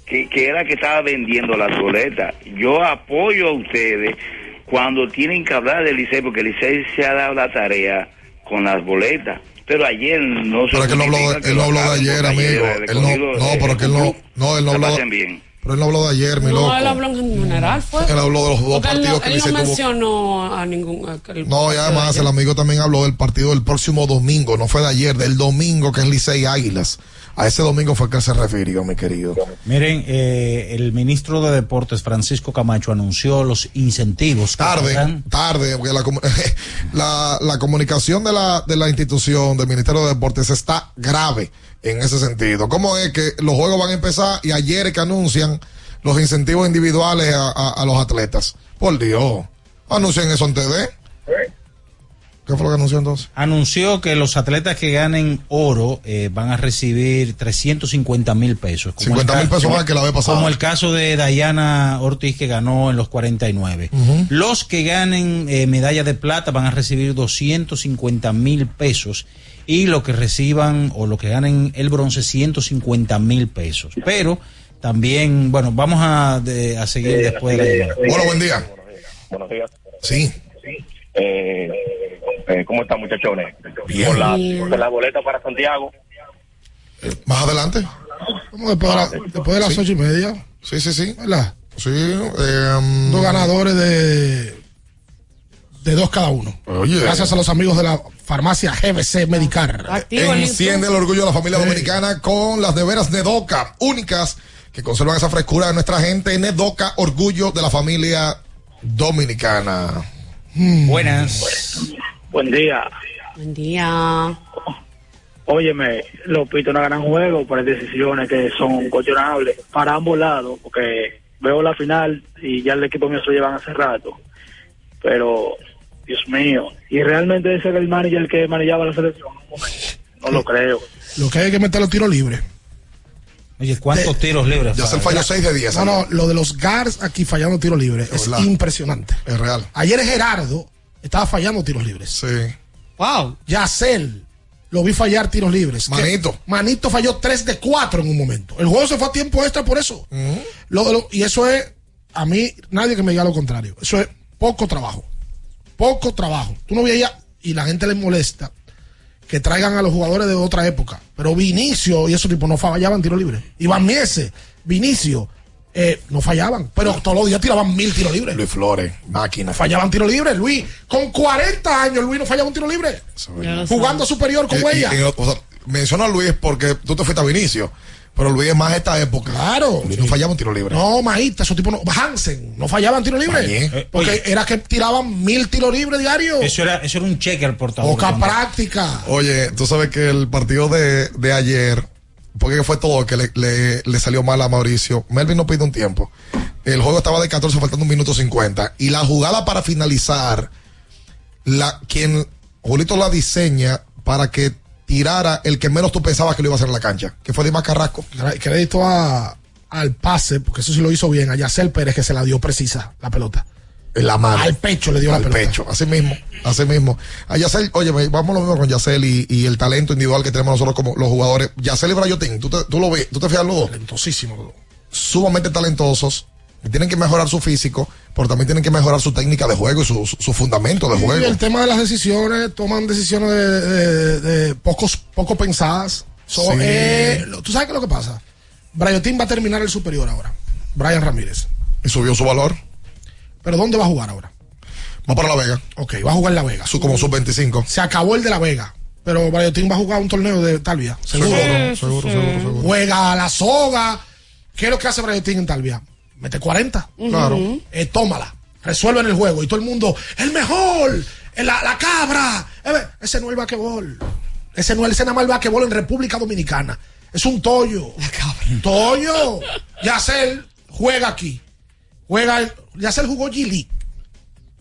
que, que era que estaba vendiendo las boletas. Yo apoyo a ustedes cuando tienen que hablar del liceo, porque el liceo se ha dado la tarea con las boletas. Pero ayer no se Pero que él no habló, él no habló de ayer, amigo. Él no, no, eh, pero que él no, no, él no habló. bien. Pero él no habló de ayer, mi No, loco. él habló en general, fue. Él habló de los dos Porque él partidos no, que él el no Licey tuvo. mencionó a ningún. a No, y además de el amigo también habló del partido del próximo domingo, no fue de ayer, del domingo que es Licey Águilas. A ese domingo fue que él se refirió, mi querido. Miren, eh, el ministro de Deportes, Francisco Camacho, anunció los incentivos. Tarde, tarde, porque la, *laughs* la, la comunicación de la, de la institución del Ministerio de Deportes está grave en ese sentido. ¿Cómo es que los juegos van a empezar y ayer es que anuncian los incentivos individuales a, a- a los atletas? Por Dios, anuncian eso en TV. ¿Qué fue lo que anunció entonces? Anunció que los atletas que ganen oro eh, van a recibir 350 mil pesos. como 50 el mil pesos más que la vez pasada. Como el caso de Dayana Ortiz que ganó en los 49. Ujú. Los que ganen eh, medalla de plata van a recibir 250 mil pesos y los que reciban o los que ganen el bronce 150 mil pesos. Pero también, bueno, vamos a, de- a seguir después de. Hola, buen día. Buenos días. Sí. Eh, eh, ¿Cómo están, muchachones? Bien. Por la, boleta para Santiago. Más adelante. Vamos después de, la- después de las Sí. ocho y media. Sí, sí, sí. ¿Verdad? Sí. em, Dos ganadores de, de dos cada uno. Oye. Gracias a los amigos de la Farmacia GBC Medicar. Enciende el orgullo de la familia dominicana con las neveras Nedoca, únicas que conservan esa frescura de nuestra gente. Nedoca, orgullo de la familia dominicana. Buenas. Buen día. Buen día. Óyeme, los pito no ganan juego por decisiones que son cuestionables para ambos lados, porque veo la final y ya el equipo mío se lo llevan hace rato. Pero, Dios mío, y realmente ese era el manager que manejaba la selección. No lo creo. Lo que hay que meter los tiros libres. Oye, ¿cuántos tiros libres? Ya se falló 6 de 10. No, no, lo de los guards aquí fallando tiros libres es impresionante. Es real. Ayer Gerardo estaba fallando tiros libres. Sí. Wow. Yacel lo vi fallar tiros libres. Manito. Que Manito falló 3 de 4 en un momento. El juego se fue a tiempo extra por eso. Lo- lo- y eso es, a mí, nadie que me diga lo contrario. Eso es poco trabajo. Poco trabajo. Tú no veías, y la gente le molesta, que traigan a los jugadores de otra época. Pero Vinicio y esos tipos no fallaban tiros libres. Iván Miese, Vinicio, eh, no fallaban. Pero todos los días tiraban mil tiros libres. Luis Flores, máquina. Fallaban tiros libres, Luis. Con 40 años, Luis no fallaba un tiro libre. Jugando superior con Y- huella. o sea, menciono a Luis porque tú te fuiste a Vinicio, pero Luis es más esta época. Claro. Luis no fallaba un tiro libre. No, Maíta, esos tipos no. Hansen, no fallaban tiro libre. Mañé. Porque Oye. era que tiraban mil tiros libres diarios. Eso era, eso era un cheque al portador. Poca práctica. Oye, tú sabes que el partido de, de ayer, porque fue todo que le, le- le salió mal a Mauricio. Melvin no pide un tiempo. El juego estaba de 14, faltando un minuto 50. Y la jugada para finalizar, la, quien Julito la diseña para que tirara el que menos tú pensabas que lo iba a hacer en la cancha, que fue Dimas Carrasco. Crédito a, al pase, porque eso sí lo hizo bien. A Yacel Pérez que se la dio precisa la pelota. En la mano. Al pecho le dio Al la pelota. pecho, así mismo, así mismo. A Yacel, oye, vamos lo mismo con Yacel y, y el talento individual que tenemos nosotros como los jugadores. Yacel y Brayotín, tú, te- tú lo ves, tú te fijas los dos. Talentosísimo. los dos. Sumamente talentosos, que tienen que mejorar su físico, pero también tienen que mejorar su técnica de juego y su, su, su fundamento de Y juego. el tema de las decisiones, toman decisiones de, de- de pocos, poco pensadas. So, Sí. eh, ¿Tú sabes qué es lo que pasa? Brayotín va a terminar el superior ahora. Brian Ramírez. Y subió su valor. ¿Pero dónde va a jugar ahora? Va para La Vega. Ok, va a jugar en La Vega. Su, como sub 25. Se acabó el de La Vega. Pero Brayotín va a jugar un torneo de Talvia. Seguro. Seguro, seguro, seguro, seguro. Juega a la soga. ¿Qué es lo que hace Brayotín en Talvia? Mete 40. Claro. Eh, tómala. Resuelven el juego. Y todo el mundo, el mejor, la, la cabra. Eh, ese no es el vaquebol. Ese no es ese nada más el vaquebol en República Dominicana. Es un tollo. Tollo. Yacel juega aquí. Juega. Yacel jugó G-League.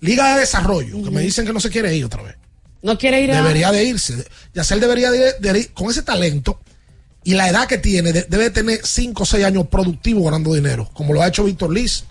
Liga de Desarrollo. Que me dicen que no se quiere ir otra vez. No quiere ir a. Debería de irse. Yacel debería de, de ir con ese talento y la edad que tiene, de- debe tener 5 o 6 años productivo ganando dinero, como lo ha hecho Víctor Liz,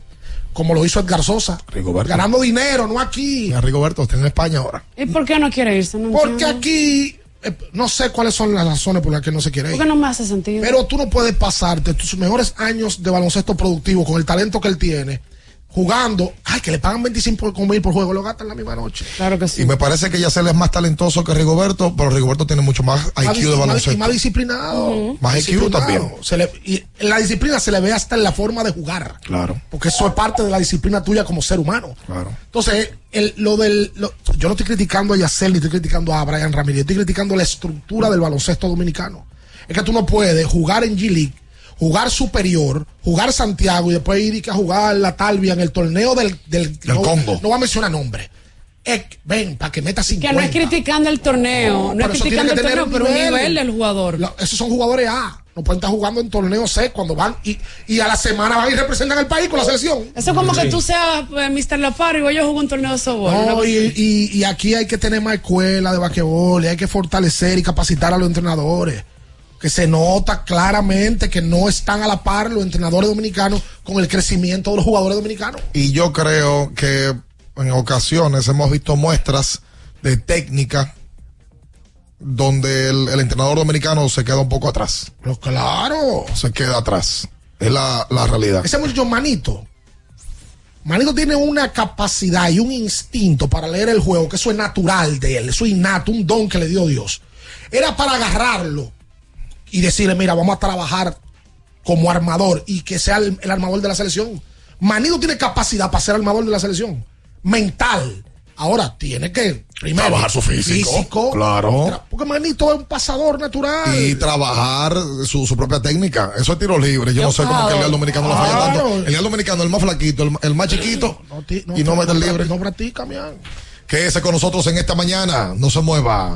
como lo hizo Edgar Sosa. Rigoberto. Ganando dinero, no aquí. Mira, Rigoberto está en España ahora. ¿Y por qué no quiere irse? No Porque entiendo. aquí, eh, no sé cuáles son las razones por las que no se quiere ir. Porque no me hace sentido. Pero tú no puedes pasarte tus mejores años de baloncesto productivo con el talento que él tiene, jugando, ay, que le pagan 25 mil por juego, lo gastan la misma noche. Claro que sí. Y me parece que Yacel es más talentoso que Rigoberto, pero Rigoberto tiene mucho más Más IQ dis- de más- baloncesto. y más disciplinado. Más IQ Disciplinado. también. Se le- y en la disciplina se le ve hasta en la forma de jugar. Claro, Porque eso es parte de la disciplina tuya como ser humano. claro. Entonces, el, lo del, lo- yo no estoy criticando a Yacel ni estoy criticando a Brian Ramírez, estoy criticando la estructura del baloncesto dominicano. Es que tú no puedes jugar en G-League, jugar superior, jugar Santiago y después ir y que a jugar la Talvia en el torneo del, del no, Congo. No va a mencionar nombre. Eh, ven, para que meta 50. Que no es criticando el torneo, no, es criticando el torneo, pero un nivel. del jugador. Lo- esos son jugadores A. No pueden estar jugando en torneo C cuando van y, y a la semana van y representan al país con la selección. Eso es como que tú seas eh, Mr. La Par y voy a jugar un torneo de softball. No, y, y- y aquí hay que tener más escuela de basquetbol y hay que fortalecer y capacitar a los entrenadores. Que se nota claramente que no están a la par los entrenadores dominicanos con el crecimiento de los jugadores dominicanos. Y yo creo que en ocasiones hemos visto muestras de técnica donde el, el entrenador dominicano se queda un poco atrás. Pero claro. Se queda atrás. Es la, la realidad. Ese muchacho Manito. Manito tiene una capacidad y un instinto para leer el juego, que eso es natural de él, eso es innato, un don que le dio Dios. Era para agarrarlo y decirle, mira, vamos a trabajar como armador y que sea el, el armador de la selección. Manito tiene capacidad para ser armador de la selección. Mental, Ahora, tiene que primero Trabajar su físico, claro. Tra- Porque Manito es un pasador natural. Y trabajar su, su propia técnica. Eso es tiro libre. Yo, Yo no sé cómo claro. que el Real Dominicano lo falla Claro. tanto. El Real Dominicano, el más flaquito, el, el más chiquito, y no mete el libre. No practica, mian. Quédese con nosotros en esta mañana. No se mueva.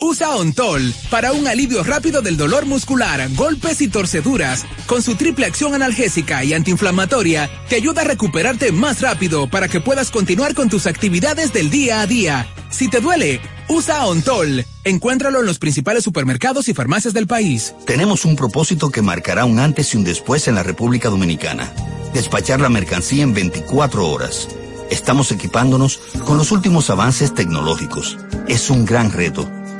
Usa Ontol para un alivio rápido del dolor muscular, golpes y torceduras. Con su triple acción analgésica y antiinflamatoria, te ayuda a recuperarte más rápido para que puedas continuar con tus actividades del día a día. Si te duele, usa Ontol. Encuéntralo en los principales supermercados y farmacias del país. Tenemos un propósito que marcará un antes y un después en la República Dominicana. Despachar la mercancía en 24 horas. Estamos equipándonos con los últimos avances tecnológicos. Es un gran reto,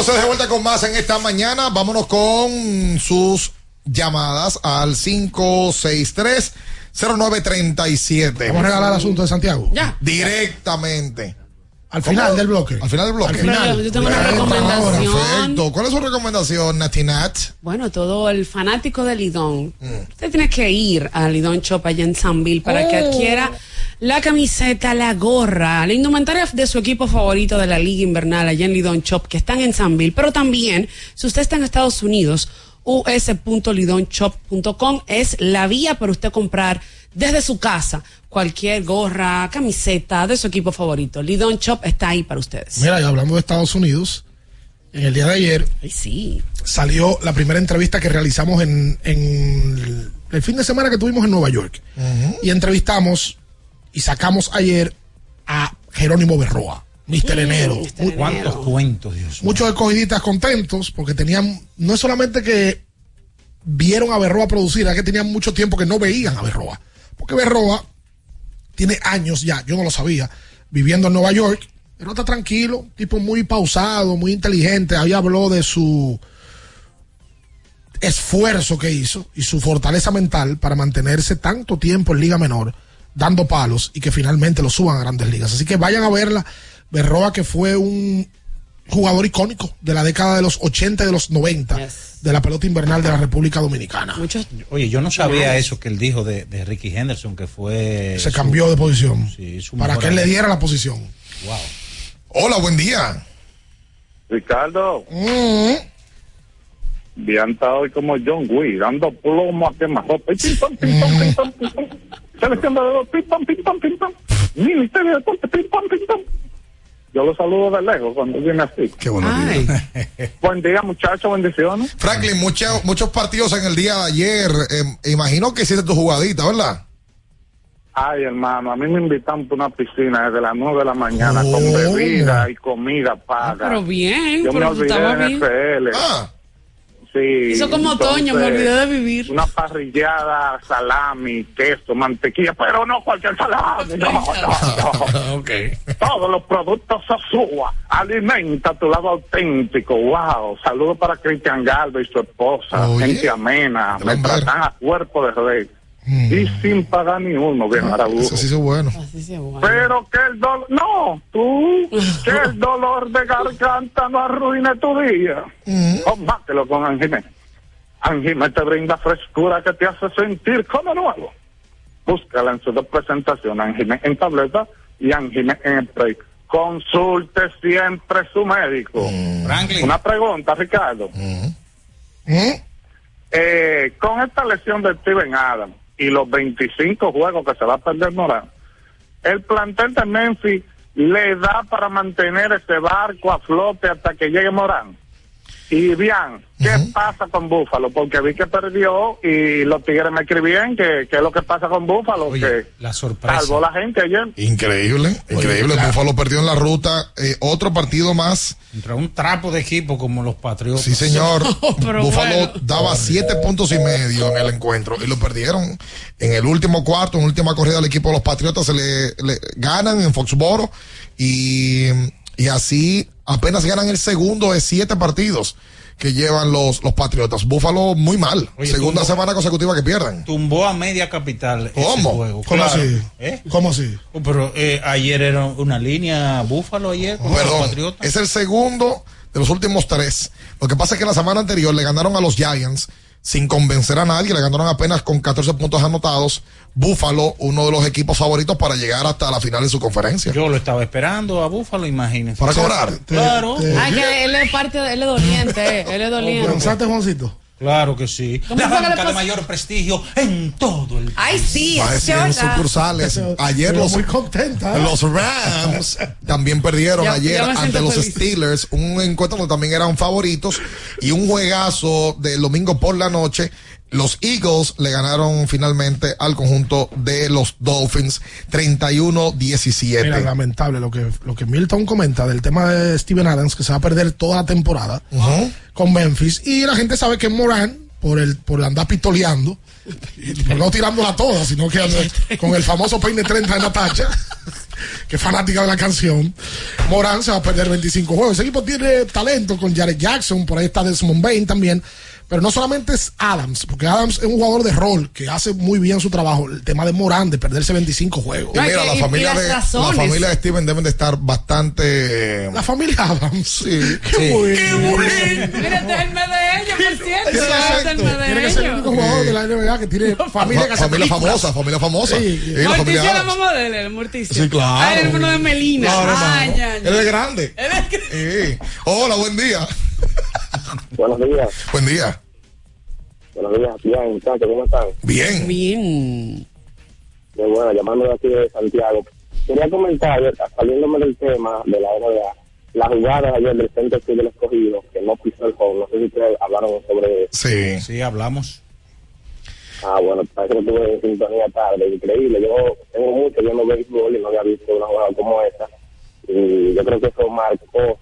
Entonces de vuelta con más en esta mañana. Vámonos con sus llamadas al 563 0937. Vamos a regalar el asunto de Santiago. Ya. Directamente. Al final del bloque. Al final del bloque. Al final. Yo tengo una Perfecto, recomendación. Perfecto. ¿Cuál es su recomendación, Natinat? Bueno, todo el fanático de Lidón. Usted tiene que ir a Lidón Shop allá en Sanville para que Oh. adquiera la camiseta, la gorra, la indumentaria de su equipo favorito de la Liga Invernal allá en Lidón Shop, que están en Sanville. Pero también, si usted está en Estados Unidos, us.lidonshop.com es la vía para usted comprar desde su casa cualquier gorra, camiseta de su equipo favorito. Lidón Shop está ahí para ustedes. Mira, y hablando de Estados Unidos, en el día de ayer sí. salió la primera entrevista que realizamos en, en el fin de semana que tuvimos en Nueva York. Y entrevistamos y sacamos ayer a Jerónimo Berroa, Mr. Enero. ¿Cuántos cuentos, Dios mío? Muchos escogidistas contentos porque tenían, no es solamente que vieron a Berroa producir, es que tenían mucho tiempo que no veían a Berroa. Porque Berroa tiene años ya, yo no lo sabía, viviendo en Nueva York, pero está tranquilo, tipo muy pausado, muy inteligente. Ahí habló de su esfuerzo que hizo y su fortaleza mental para mantenerse tanto tiempo en Liga Menor, dando palos y que finalmente lo suban a grandes ligas. Así que vayan a verla. Berroa, que fue un jugador icónico de la década de los 80 y de los 90 de la pelota invernal de la República Dominicana. Oye, yo no sabía eso que él dijo de, de Ricky Henderson, que fue. Se su- cambió de posición Sí, su para que él le diera la posición. Wow. Hola, buen día. Ricardo, Mm. bien está hoy como John Wick, dando plomo a quemarropa. Pim, pam, pim, pam, pim, pam, pim, pam. Ministerio de Deporte, pim, pam, pim, pam. Yo lo saludo de lejos cuando viene así. Qué bueno. *laughs* Buen día, muchachos, bendiciones. Franklin, mucho- muchos partidos en el día de ayer. Eh, imagino que hiciste tu jugadita, ¿verdad? Ay, hermano, a mí me invitan por una piscina desde las 9 de la mañana con ¿Cómo? bebida y comida paga. Pero bien, Yo me pero olvidé estabas de bien. NFL. Sí. Hizo como otoño, me olvidé de vivir. Una parrillada, salami, queso, mantequilla, pero no cualquier salami. No, no, no. *laughs* Todos los productos Sosúa. Alimenta tu lado auténtico. Wow. Saludos para Cristian Galvez y su esposa. Oye. Gente amena. Me tratan a cuerpo de rey. Y sin pagar ni uno, bien maravilloso. Eso sí es bueno. Pero que el dolor, no, tú, que el dolor de garganta no arruine tu día. Combátelo con Angime. Angime te brinda frescura que te hace sentir como nuevo. Búscala en sus dos presentaciones, Angime en tableta y Angime en spray. Consulte siempre su médico. Franklin. Una pregunta, Ricardo. Eh, con esta lesión de Steven Adams y los 25 juegos que se va a perder Morán, el plantel de Memphis le da para mantener ese barco a flote hasta que llegue Morán. Y bien, ¿qué pasa con Búfalo? Porque vi que perdió y los tigres me escribían que qué es lo que pasa con Búfalo, que La sorpresa. salvó la gente ayer. Increíble, increíble. claro. Búfalo perdió en la ruta. eh, otro partido más. Contra un trapo de equipo como los Patriotas. Sí, señor. *laughs* Búfalo bueno. daba siete puntos y medio en el encuentro y lo perdieron en el último cuarto, en última corrida al equipo de los Patriotas. Se le, le ganan en Foxboro y, y así apenas ganan el segundo de siete partidos que llevan los, los Patriotas. Búfalo muy mal. Oye, Segunda tumbó- semana consecutiva que pierden. Tumbó a media capital. ese ¿Cómo? juego. ¿Cómo Claro. así? ¿Eh? ¿Cómo así? Oh, Pero eh, ayer era una línea Búfalo ayer los Perdón, Patriotas. es el segundo de los últimos tres. Lo que pasa es que la semana anterior le ganaron a los Giants sin convencer a nadie, le ganaron apenas con 14 puntos anotados. Buffalo, uno de los equipos favoritos para llegar hasta la final de su conferencia. Yo lo estaba esperando a Búfalo, imagínense. Para cobrar. Claro. Ay, que él es parte, de- él es doliente, eh, él es doliente. ¿Pensaste, Juancito? Claro que sí. ¿Cómo La banca de mayor prestigio en todo el Ay, sí, es sucursales. Ayer Pero los, muy contenta. ¿eh? los Rams también perdieron Ya- ayer ya ante los feliz. Steelers, un encuentro donde también eran favoritos y un juegazo del domingo por la noche. Los Eagles le ganaron finalmente al conjunto de los Dolphins 31-17. Mira, lamentable lo que, lo que Milton comenta del tema de Steven Adams, que se va a perder toda la temporada con Memphis. Y la gente sabe que Morán, por el por andar pistoleando, por no tirándola toda, sino que con el famoso peine 30 de Natacha, que es fanática de la canción, Morán se va a perder 25 juegos. Ese equipo tiene talento con Jared Jackson, por ahí está Desmond Bain también. Pero no solamente es Adams, porque Adams es un jugador de rol que hace muy bien su trabajo. El tema de Morán, de perderse 25 juegos. Y mira, la familia, de, la familia de Steven deben de estar bastante. La familia Adams. Sí. *laughs* Qué bueno. Mira, este es el mes de ellos, por cierto. Exacto. Este es el mes de Tiene que ser el único jugador de la NBA que tiene familia que hace familia famosa, familia famosa. Sí. Sí, la Morticia familia es la Adams. mamá de él, el Morticia. Sí, claro. Ah, el hermano de Melina. Claro, hermano. ya, ya. Él es grande. Él es Sí. Hola, buen día. *laughs* Buenos días. Buen día. Buenos días, bien, muchachos, ¿cómo están? Bien. Bien. Qué bueno, llamando de aquí de Santiago. Quería comentar, saliéndome del tema de la NBA, la jugada ayer del centro del escogido, que no pisó el home. No sé si ustedes hablaron sobre Sí. Sí, hablamos. Ah, bueno, parece que estuve en sintonía tarde. Increíble. Yo tengo mucho viendo béisbol y no había visto una jugada como esa. Y yo creo que eso marcó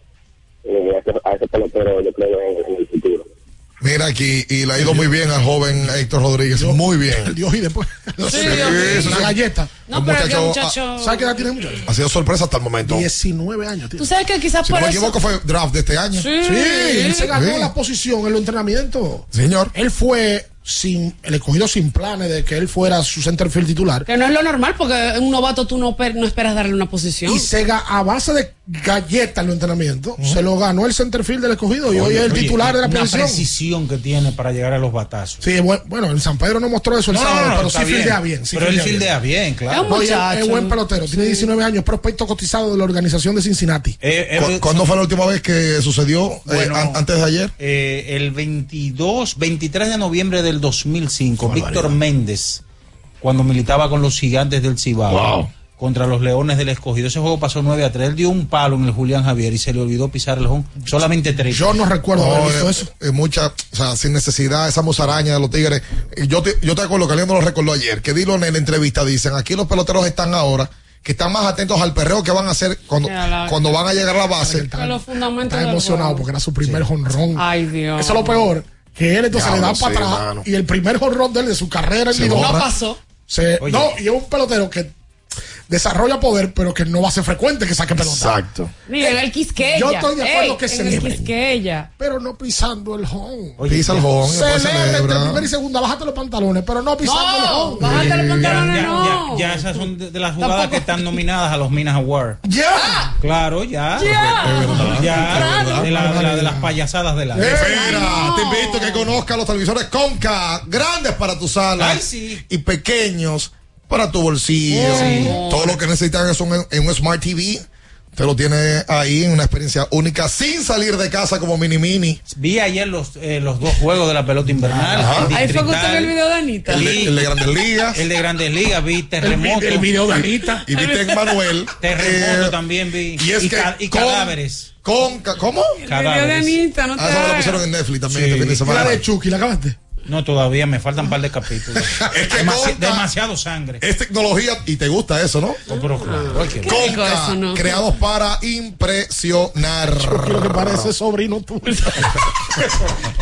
eh, a, ese, a ese pelotero, yo creo, en, en el futuro. Mira aquí, y le ha ido muy bien al joven Héctor Rodríguez. Muy bien. El *laughs* Dios y después. *laughs* Sí, Dios mío. la galleta. No, pero muchacho, el muchacho. ¿Sabes qué edad tiene el muchacho? Ha sido sorpresa hasta el momento. 19 años tiene. Tú sabes que quizás Si no por me eso. equivoco, fue draft de este año. Sí. Sí, él se ganó Sí. la posición en los entrenamientos. Señor. Él fue sin, el escogido sin planes de que él fuera su centerfield titular. Que no es lo normal, porque un novato tú no, no esperas darle una posición. Y se ga- a base de galletas en los entrenamientos, se lo ganó el centerfield del escogido y hoy es el Oye, titular de la una posición. precisión que tiene para llegar a los batazos. Sí, bu- bueno, en San Pedro no mostró eso el No, sábado, no, pero sí fildea bien. sí pero él fildea fildea bien, claro. Es buen pelotero, tiene 19 años, prospecto cotizado de la organización de Cincinnati. Eh, eh, ¿Cu- ¿Cuándo fue la última vez que sucedió? Eh, Bueno, antes de ayer. eh, el 22, 23 de noviembre del 2005, Víctor Méndez, cuando militaba con los gigantes del Cibao, Wow. Contra los leones del escogido. Ese juego pasó 9 a 3. Él dio un palo en el Julián Javier y se le olvidó pisar el home. Solamente 3. Yo no recuerdo No, haber visto eh, eso. eh, mucha, o sea, sin necesidad, esa musaraña de los tigres. Y yo te, yo te acuerdo que alguien nos lo recordó ayer, que Dilo en la entrevista dicen, aquí los peloteros están ahora, que están más atentos al perreo que van a hacer cuando, la- cuando van a llegar a la base. Que los fundamentos Está emocionado porque era su primer jonrón. Ay, Dios. Eso es lo peor. Que él entonces le Diablo, dan para sí, atrás hermano. y el primer jonrón de él de su carrera en Se. No pasó. se- Oye. no, y es un pelotero que desarrolla poder, pero que no va a ser frecuente que saque pelota. Exacto. Mira, en el Quisqueya. Yo estoy de acuerdo Ey, que en el. Quisqueya. Pero no pisando el home. Oye, Pisa el home, Celebra entre primera y segunda, bájate los pantalones, pero no pisando el home. bájate los pantalones, ya, no. ya, ya esas son de, de las jugadas Tampoco- que están nominadas a los Minas Awards. ¡Ya! Claro, ya. Ya. Ya, de, la- de la- de las payasadas de la. Espera, te invito a que conozcas los televisores Conca, grandes para tu sala Ay, sí. y pequeños para tu bolsillo. Sí. Todo lo que necesitas es un, en un Smart TV. Usted lo tiene ahí en una experiencia única sin salir de casa como mini mini. Vi ayer los, eh, los dos juegos de la pelota invernal. Ajá. Ahí fue que usted distrital, vio el video de Anita. El de, el de Grandes Ligas. El de Grandes Ligas, vi terremoto. El video de Anita. *laughs* Y viste en Manuel. *laughs* Terremoto eh, también vi. y es que ca- y con- cadáveres. Con, ¿Cómo? El video de Cadáveres. Anita, no te Ah, eso me lo pusieron en Netflix también Sí. este fin de ¿Y semana. la de Chucky, ¿la acabaste? No, todavía me faltan un par de capítulos. *laughs* Es que Demasi- Conca demasiado sangre. Es tecnología y te gusta eso, ¿no? Oh, pero claro, rico Conca, eso, ¿no? creados para impresionar. Quiero que parece sobrino tuyo. *laughs*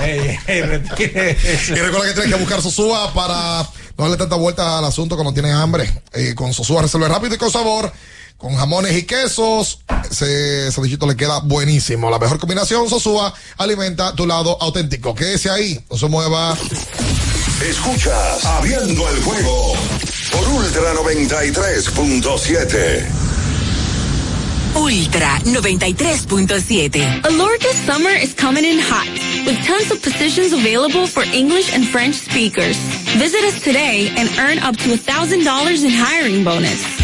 Y recuerda que tienes que buscar Sosúa para no darle tanta vuelta al asunto cuando tienes hambre. Eh, con Sosúa resuelve rápido y con sabor. Con jamones y quesos, ese sandwichito le queda buenísimo. La mejor combinación, Sosúa, alimenta tu lado auténtico. Quédese ahí, no se mueva. Escuchas Abriendo el juego por Ultra 93.7. Ultra 93.7. Alorca's summer is coming in hot, with tons of positions available for English and French speakers. Visit us today and earn up to $1,000 in hiring bonus.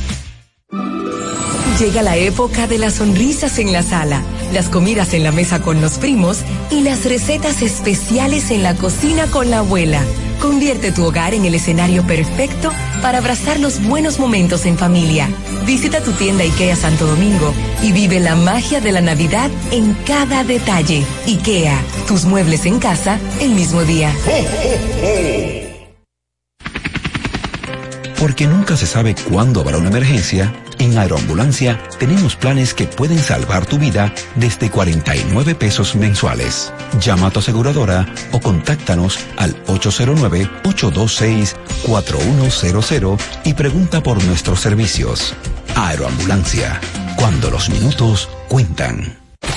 Llega la época de las sonrisas en la sala, las comidas en la mesa con los primos y las recetas especiales en la cocina con la abuela. Convierte tu hogar en el escenario perfecto para abrazar los buenos momentos en familia. Visita tu tienda IKEA Santo Domingo y vive la magia de la Navidad en cada detalle. IKEA, tus muebles en casa el mismo día. *laughs* Porque nunca se sabe cuándo habrá una emergencia, en Aeroambulancia tenemos planes que pueden salvar tu vida desde 49 pesos mensuales. Llama a tu aseguradora o contáctanos al 809-826-4100 y pregunta por nuestros servicios. Aeroambulancia, cuando los minutos cuentan.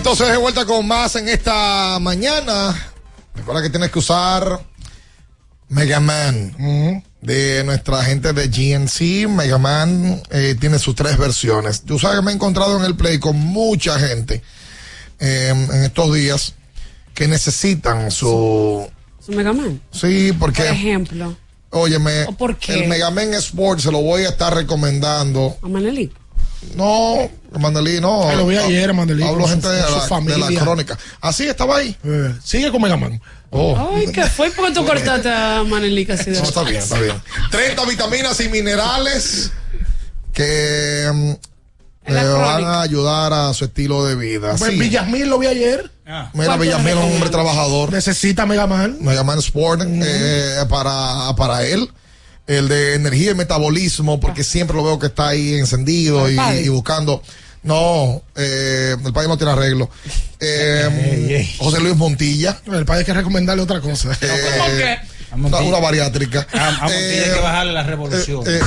entonces de vuelta con más en esta mañana. Recuerda que tienes que usar Mega Man de nuestra gente de GNC. Mega Man eh, tiene sus tres versiones. Tú sabes que me he encontrado en el Play con mucha gente eh, en estos días que necesitan su... ¿Su Mega Man? Sí, porque... Por ejemplo. Óyeme, ¿O por qué? el Mega Man Sport se lo voy a estar recomendando. ¿A Manelí? No, Mandelí, no. Ah, lo vi ayer, Mandelí, Hablo con su- gente de, la, de familia. la crónica. Así estaba ahí. Eh, sigue con Mega Man. Oh. Ay, ¿qué fue? ¿Por qué tú cortaste a Manelí casi de No, está bien, está bien. *laughs* 30 vitaminas y minerales que mm, le van crónica. a ayudar a su estilo de vida. Pues Sí. Villasmil lo vi ayer. Mira, Villamil es un hombre trabajador. Necesita Mega Man. Mega Man Sport eh, para, para él. El de energía y metabolismo, porque siempre lo veo que está ahí encendido y, buscando. No, eh, el país no tiene arreglo. *laughs* Eh, José Luis Montilla. El padre hay que recomendarle otra cosa. eh, una, una bariátrica. A, a Montilla hay Eh, que bajarle la revolución. eh,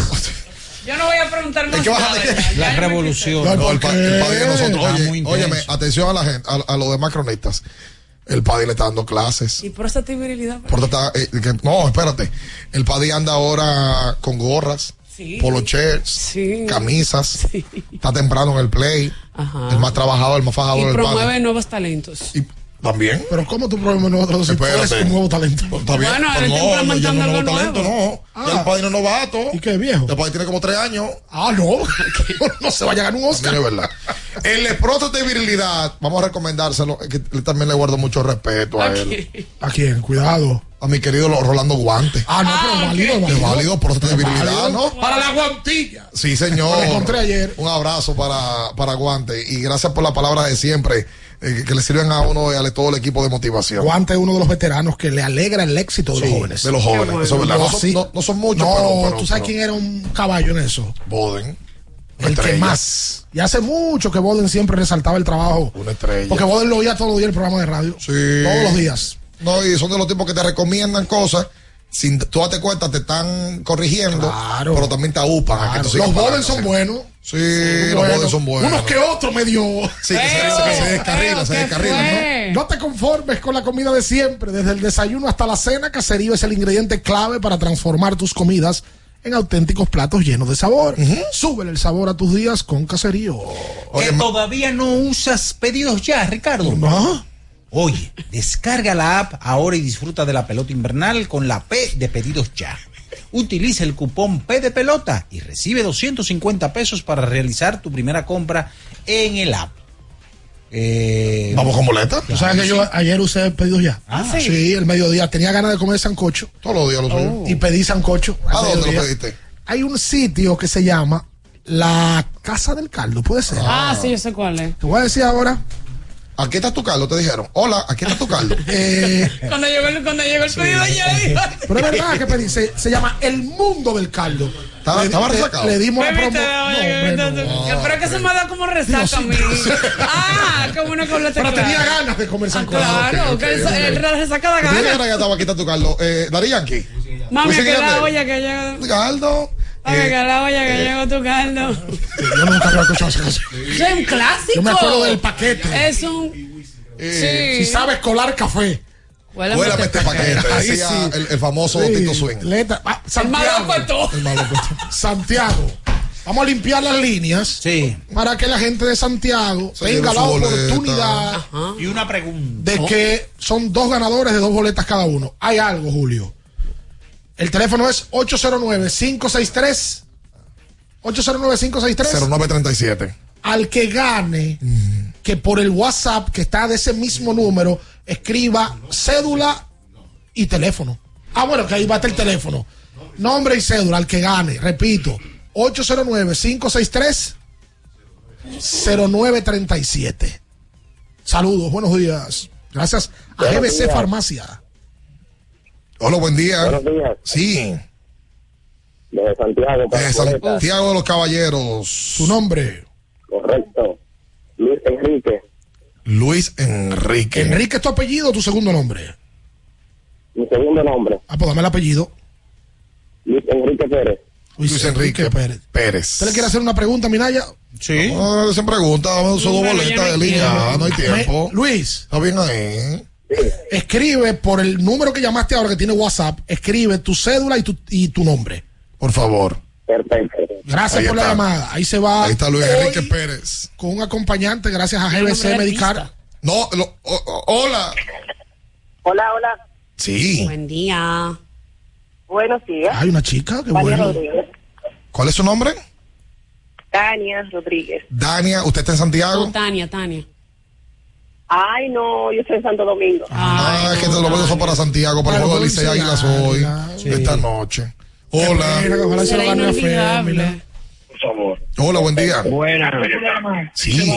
Yo no voy a preguntar más Hay que nada. bajarle- Ya la revolución. No, el, pa- el padre de nosotros. Oye, óyeme, atención a la gente, a, a los demás cronistas. El padre le está dando clases. ¿Y por esa virilidad? Por está- eh, que- no, espérate. El padre anda ahora con gorras, Sí. polo shirts, Sí. camisas. *laughs* Está temprano en el play. Ajá. El más trabajador, el más Y fajador del promueve nuevos talentos. También. Pero ¿cómo tú promueves nuevos si tú eres un nuevo talento? Está bien. Bueno, pero no, ya no es nuevo algo talento, nuevo. no. Ya el padre no es novato. ¿Y qué viejo? El padre tiene como tres años. Ah, no. *laughs* no se vaya a ganar un Oscar. Mire, verdad. El esproto de virilidad, vamos a recomendárselo. es que también le guardo mucho respeto a él. ¿A quién? Cuidado. A mi querido Rolando Guante. Ah, no, pero válido, Es válido. válido, próstata de virilidad, ¿no? Para la guantilla. Sí, señor. Lo encontré ayer. Un abrazo para, para Guante. Y gracias por la palabra de siempre, eh, que, que le sirven a uno y a todo el equipo de motivación. Guante es uno de los veteranos que le alegra el éxito de los jóvenes. de los jóvenes, eso es verdad. No, No son- sí. no- no son muchos, No, pero- pero- tú sabes pero- quién era un caballo en eso. Boden. El que estrella. más. Y hace mucho que Boden siempre resaltaba el trabajo. Una estrella. Porque Boden lo oía todos los días el programa de radio. Sí. Todos los días. No, y son de los tipos que te recomiendan cosas. Sin tú date cuenta, te están corrigiendo. Claro. Pero también te aúpan. a que Claro. tú sigas Los Boden son buenos. Sí, los son buenos. Unos que otros medio. Sí, que se, ¿no? No te conformes con la comida de siempre. Desde el desayuno hasta la cena, Caserío es el ingrediente clave para transformar tus comidas en auténticos platos llenos de sabor. Súbele el sabor a tus días con Caserío. que todavía no usas pedidos ya, Ricardo. No. Oye, descarga la app ahora y disfruta de la pelota invernal con la P de pedidos ya. Utiliza el cupón P de pelota y recibe 250 pesos para realizar tu primera compra en el app. Eh, Vamos con boleta. ¿Tú sabes que yo ayer usé pedidos ya? Ah, sí. sí. el mediodía. Tenía ganas de comer sancocho. Todos los días lo suyo. Y pedí sancocho. ¿A dónde lo pediste? Hay un sitio que se llama La Casa del Caldo, puede ser. Ah, sí, yo sé cuál es. Te voy a decir ahora. Aquí está tu caldo, te dijeron. Hola, aquí está tu caldo. *laughs* eh, *laughs* Cuando llegó el, cuando llegó el pedido ya *laughs* dijo. pero es verdad que pedí. Se, se llama El Mundo del Caldo. Estaba- Le- estaba resacado. Le dimos la promo. No, no. Pero que se me ha dado como resaca a mí. Ah, qué bueno que hablaste Pero claro. tenía ganas de comer Ah, sancocho. claro, ok, que el, ok. el resaca da ¿Tú tienes ganas. ganas que estaba aquí está tu caldo? Eh, Dari Yankee. Mami, que la olla que llega. Caldo. Mami, Eh, que la olla que llegó tu caldo. Yo nunca había escuchado esa canción. Es un clásico. Yo me acuerdo del paquete. Es un. eh, Sí. Si sabes colar café. Huele a este paquete. Ahí Decía sí. el, el famoso Sí, Tito Swing. letra- ah, El malo Santiago. El malo cuento. Santiago. Vamos a limpiar las líneas Sí. para que la gente de Santiago Se tenga la oportunidad Y una pregunta. de que son dos ganadores de dos boletas cada uno. Hay algo, Julio. El teléfono es 809-563. 809-563. 0937. Al que gane, que por el WhatsApp que está de ese mismo número, escriba cédula y teléfono. Ah, bueno, que ahí va a estar el teléfono. Nombre y cédula, al que gane. Repito, 809-563-0937. Saludos, buenos días. Gracias a Buenos GBC días. Farmacia. Hola, buen día. Buenos días. Sí, De Santiago de. Santiago de los Caballeros. Su nombre. Correcto. Luis Enrique. Luis Enrique. Enrique es tu apellido o tu segundo nombre. Mi segundo nombre. Ah, pues dame el apellido. Luis Enrique Pérez. Luis, Luis Enrique Pérez. Pérez. ¿Usted le quiere hacer una pregunta, Minaya? Sí. No, se pregunta, vamos a usar dos boletas no de línea, no hay tiempo. Luis, Está bien ahí. Escribe por el número que llamaste ahora que tiene WhatsApp, escribe tu cédula y tu, y tu nombre. Por favor. Perfecto. Gracias Ahí por la llamada. Ahí se va. Ahí está Luis Enrique Pérez. Con un acompañante, gracias a GBC de Medicar. No, lo- o- o- hola. Hola, hola. Sí. Buen día. Buenos días. Hay una chica, qué Tania bueno. Rodríguez. ¿Cuál es su nombre? Tania Rodríguez. Dania, ¿usted está en Santiago? No, Tania, Tania. Ay, no, yo estoy en Santo Domingo. Ah, es que te lo voy a usar para Santiago, para el juego de el Licey Águilas hoy, sí. esta noche. Hola. Por favor. Hola, buen día. Buenas. Sí.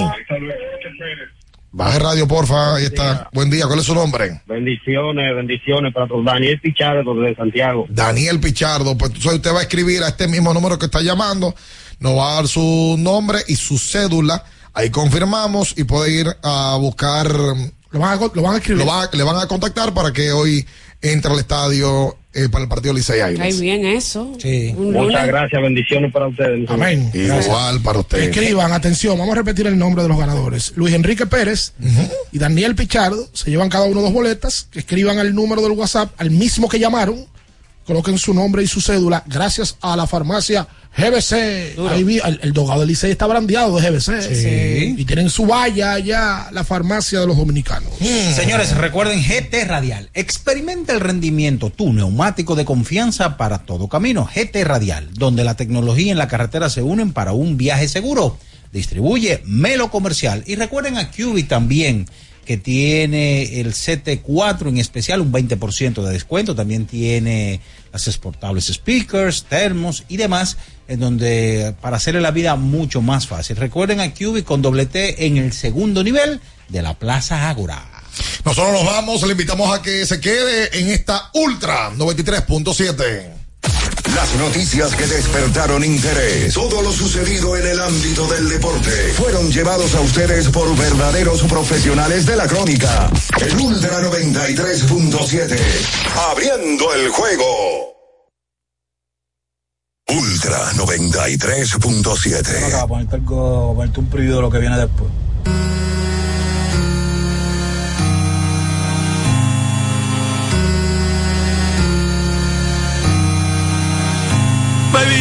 Baje radio, porfa. Ahí está. Buen día. ¿Cuál es su nombre? Bendiciones, bendiciones para todos. Daniel Pichardo de Santiago. Daniel Pichardo. Pues entonces usted va a escribir a este mismo número que está llamando. Nos va a dar su nombre y su cédula. Ahí confirmamos y puede ir a buscar. Lo van a, lo van a escribir. Lo va- le van a contactar para que hoy entre al estadio eh, para el partido Licey Ay, Águilas. bien eso. Sí. Muchas gracias, bendiciones para ustedes. Amén. Igual para usted. Escriban, atención, vamos a repetir el nombre de los ganadores. Luis Enrique Pérez y Daniel Pichardo se llevan cada uno dos boletas. Que escriban al número del WhatsApp, al mismo que llamaron. Coloquen su nombre y su cédula. Gracias a la farmacia GBC. Ahí vi, el, el dogado del Licey está brandeado de GBC. Sí. Y tienen su valla allá, la farmacia de los dominicanos. Señores, recuerden GT Radial. Experimenta el rendimiento, tu neumático de confianza para todo camino. GT Radial, donde la tecnología y la carretera se unen para un viaje seguro. Distribuye Melo Comercial. Y recuerden a QB también, que tiene el CT4 en especial, un 20% de descuento. También tiene las exportables speakers, termos y demás, en donde para hacerle la vida mucho más fácil. Recuerden a QB con doble T en el segundo nivel de la Plaza Ágora. Nosotros nos vamos, le invitamos a que se quede en esta Ultra 93.7. Las noticias que despertaron interés, todo lo sucedido en el ámbito del deporte, fueron llevados a ustedes por verdaderos profesionales de la crónica. El Ultra 93.7, abriendo el juego. Ultra 93.7. Acá, ponerte, ponerte un de lo que viene después.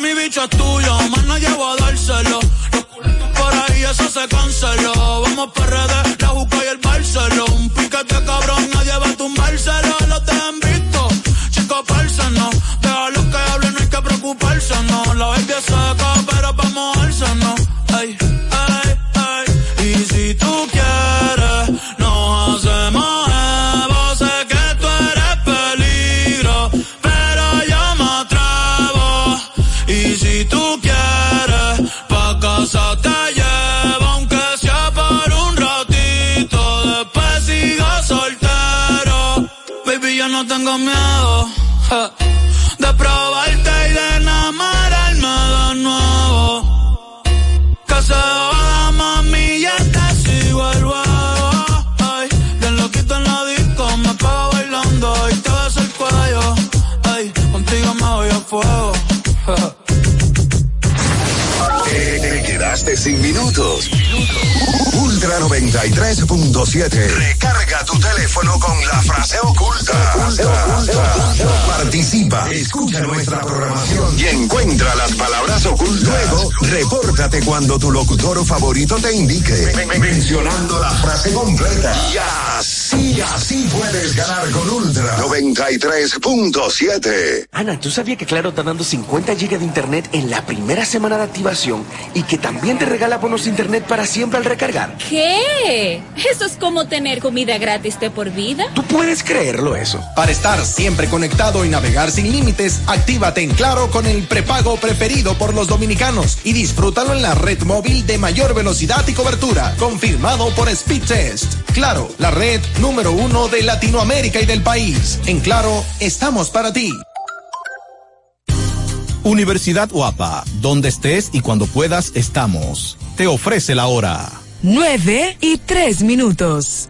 mi bicho es tuyo, no llevo a dárselo. Los por ahí, eso se canceló. Vamos PRD, la Juca y el Barceló. Un piquete cabrón, nadie va a tumbárselo. Los te han visto, chicos, parce, no. Déjalo que hable, no hay que preocuparse, no. La es seca, tengo miedo sin minutos. Ultra 93.7. Recarga tu teléfono con la frase oculta. Participa, escucha nuestra programación y encuentra las palabras ocultas. Luego, repórtate cuando tu locutor favorito te indique, mencionando la frase completa. Y así, puedes ganar con Ultra 93.7. Ana, ¿tú sabías que Claro está dando 50 GB de internet en la primera semana de activación y que también te regala bonos de internet para siempre al recargar? ¿Qué? Eso es como tener comida gratis de por vida. ¿Tú puedes creerlo eso? Para estar siempre conectado y navegar sin límites, actívate en Claro con el prepago preferido por los dominicanos y disfrútalo en la red móvil de mayor velocidad y cobertura, confirmado por Speedtest. Claro, la red número uno de Latinoamérica y del país. En Claro, estamos para ti. Universidad Guapa, donde estés y cuando puedas estamos. Te ofrece la hora. 9 y 3 minutos.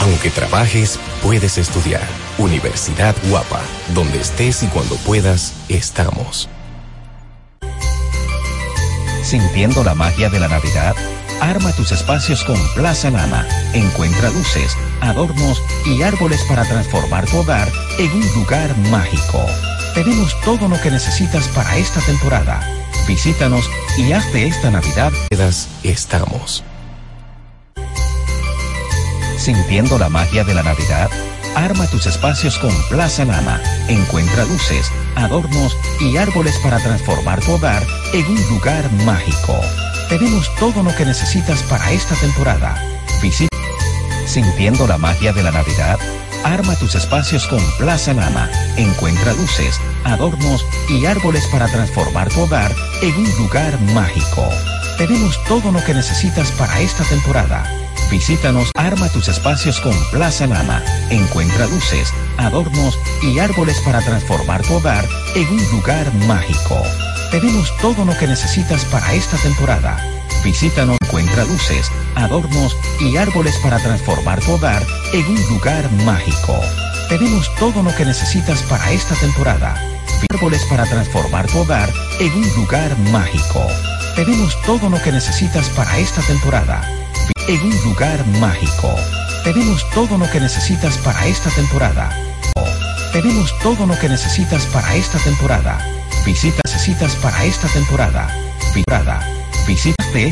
Aunque trabajes, puedes estudiar. Universidad Guapa, donde estés y cuando puedas, estamos. Sintiendo la magia de la Navidad, arma tus espacios con Plaza Lama. Encuentra luces, adornos y árboles para transformar tu hogar en un lugar mágico. Tenemos todo lo que necesitas para esta temporada. Visítanos y haz de esta Navidad. Estamos. Sintiendo la magia de la Navidad, arma tus espacios con Plaza Lama. Encuentra luces, adornos y árboles para transformar tu hogar en un lugar mágico. Tenemos todo lo que necesitas para esta temporada. Sintiendo la magia de la Navidad, arma tus espacios con Plaza Lama. Encuentra luces, adornos y árboles para transformar tu hogar en un lugar mágico. Tenemos todo lo que necesitas para esta temporada. Visítanos, arma tus espacios con Plaza Lama. Encuentra luces, adornos y árboles para transformar tu hogar en un lugar mágico. Tenemos todo lo que necesitas para esta temporada. Visítanos, encuentra luces, adornos y árboles para transformar tu hogar en un lugar mágico. Tenemos todo lo que necesitas para esta temporada. Árboles para transformar tu hogar en un lugar mágico. Tenemos todo lo que necesitas para esta temporada en un lugar mágico. Tenemos todo lo que necesitas para esta temporada. Tenemos todo lo que necesitas para esta temporada. Visita necesitas para esta temporada. Temporada. Visítate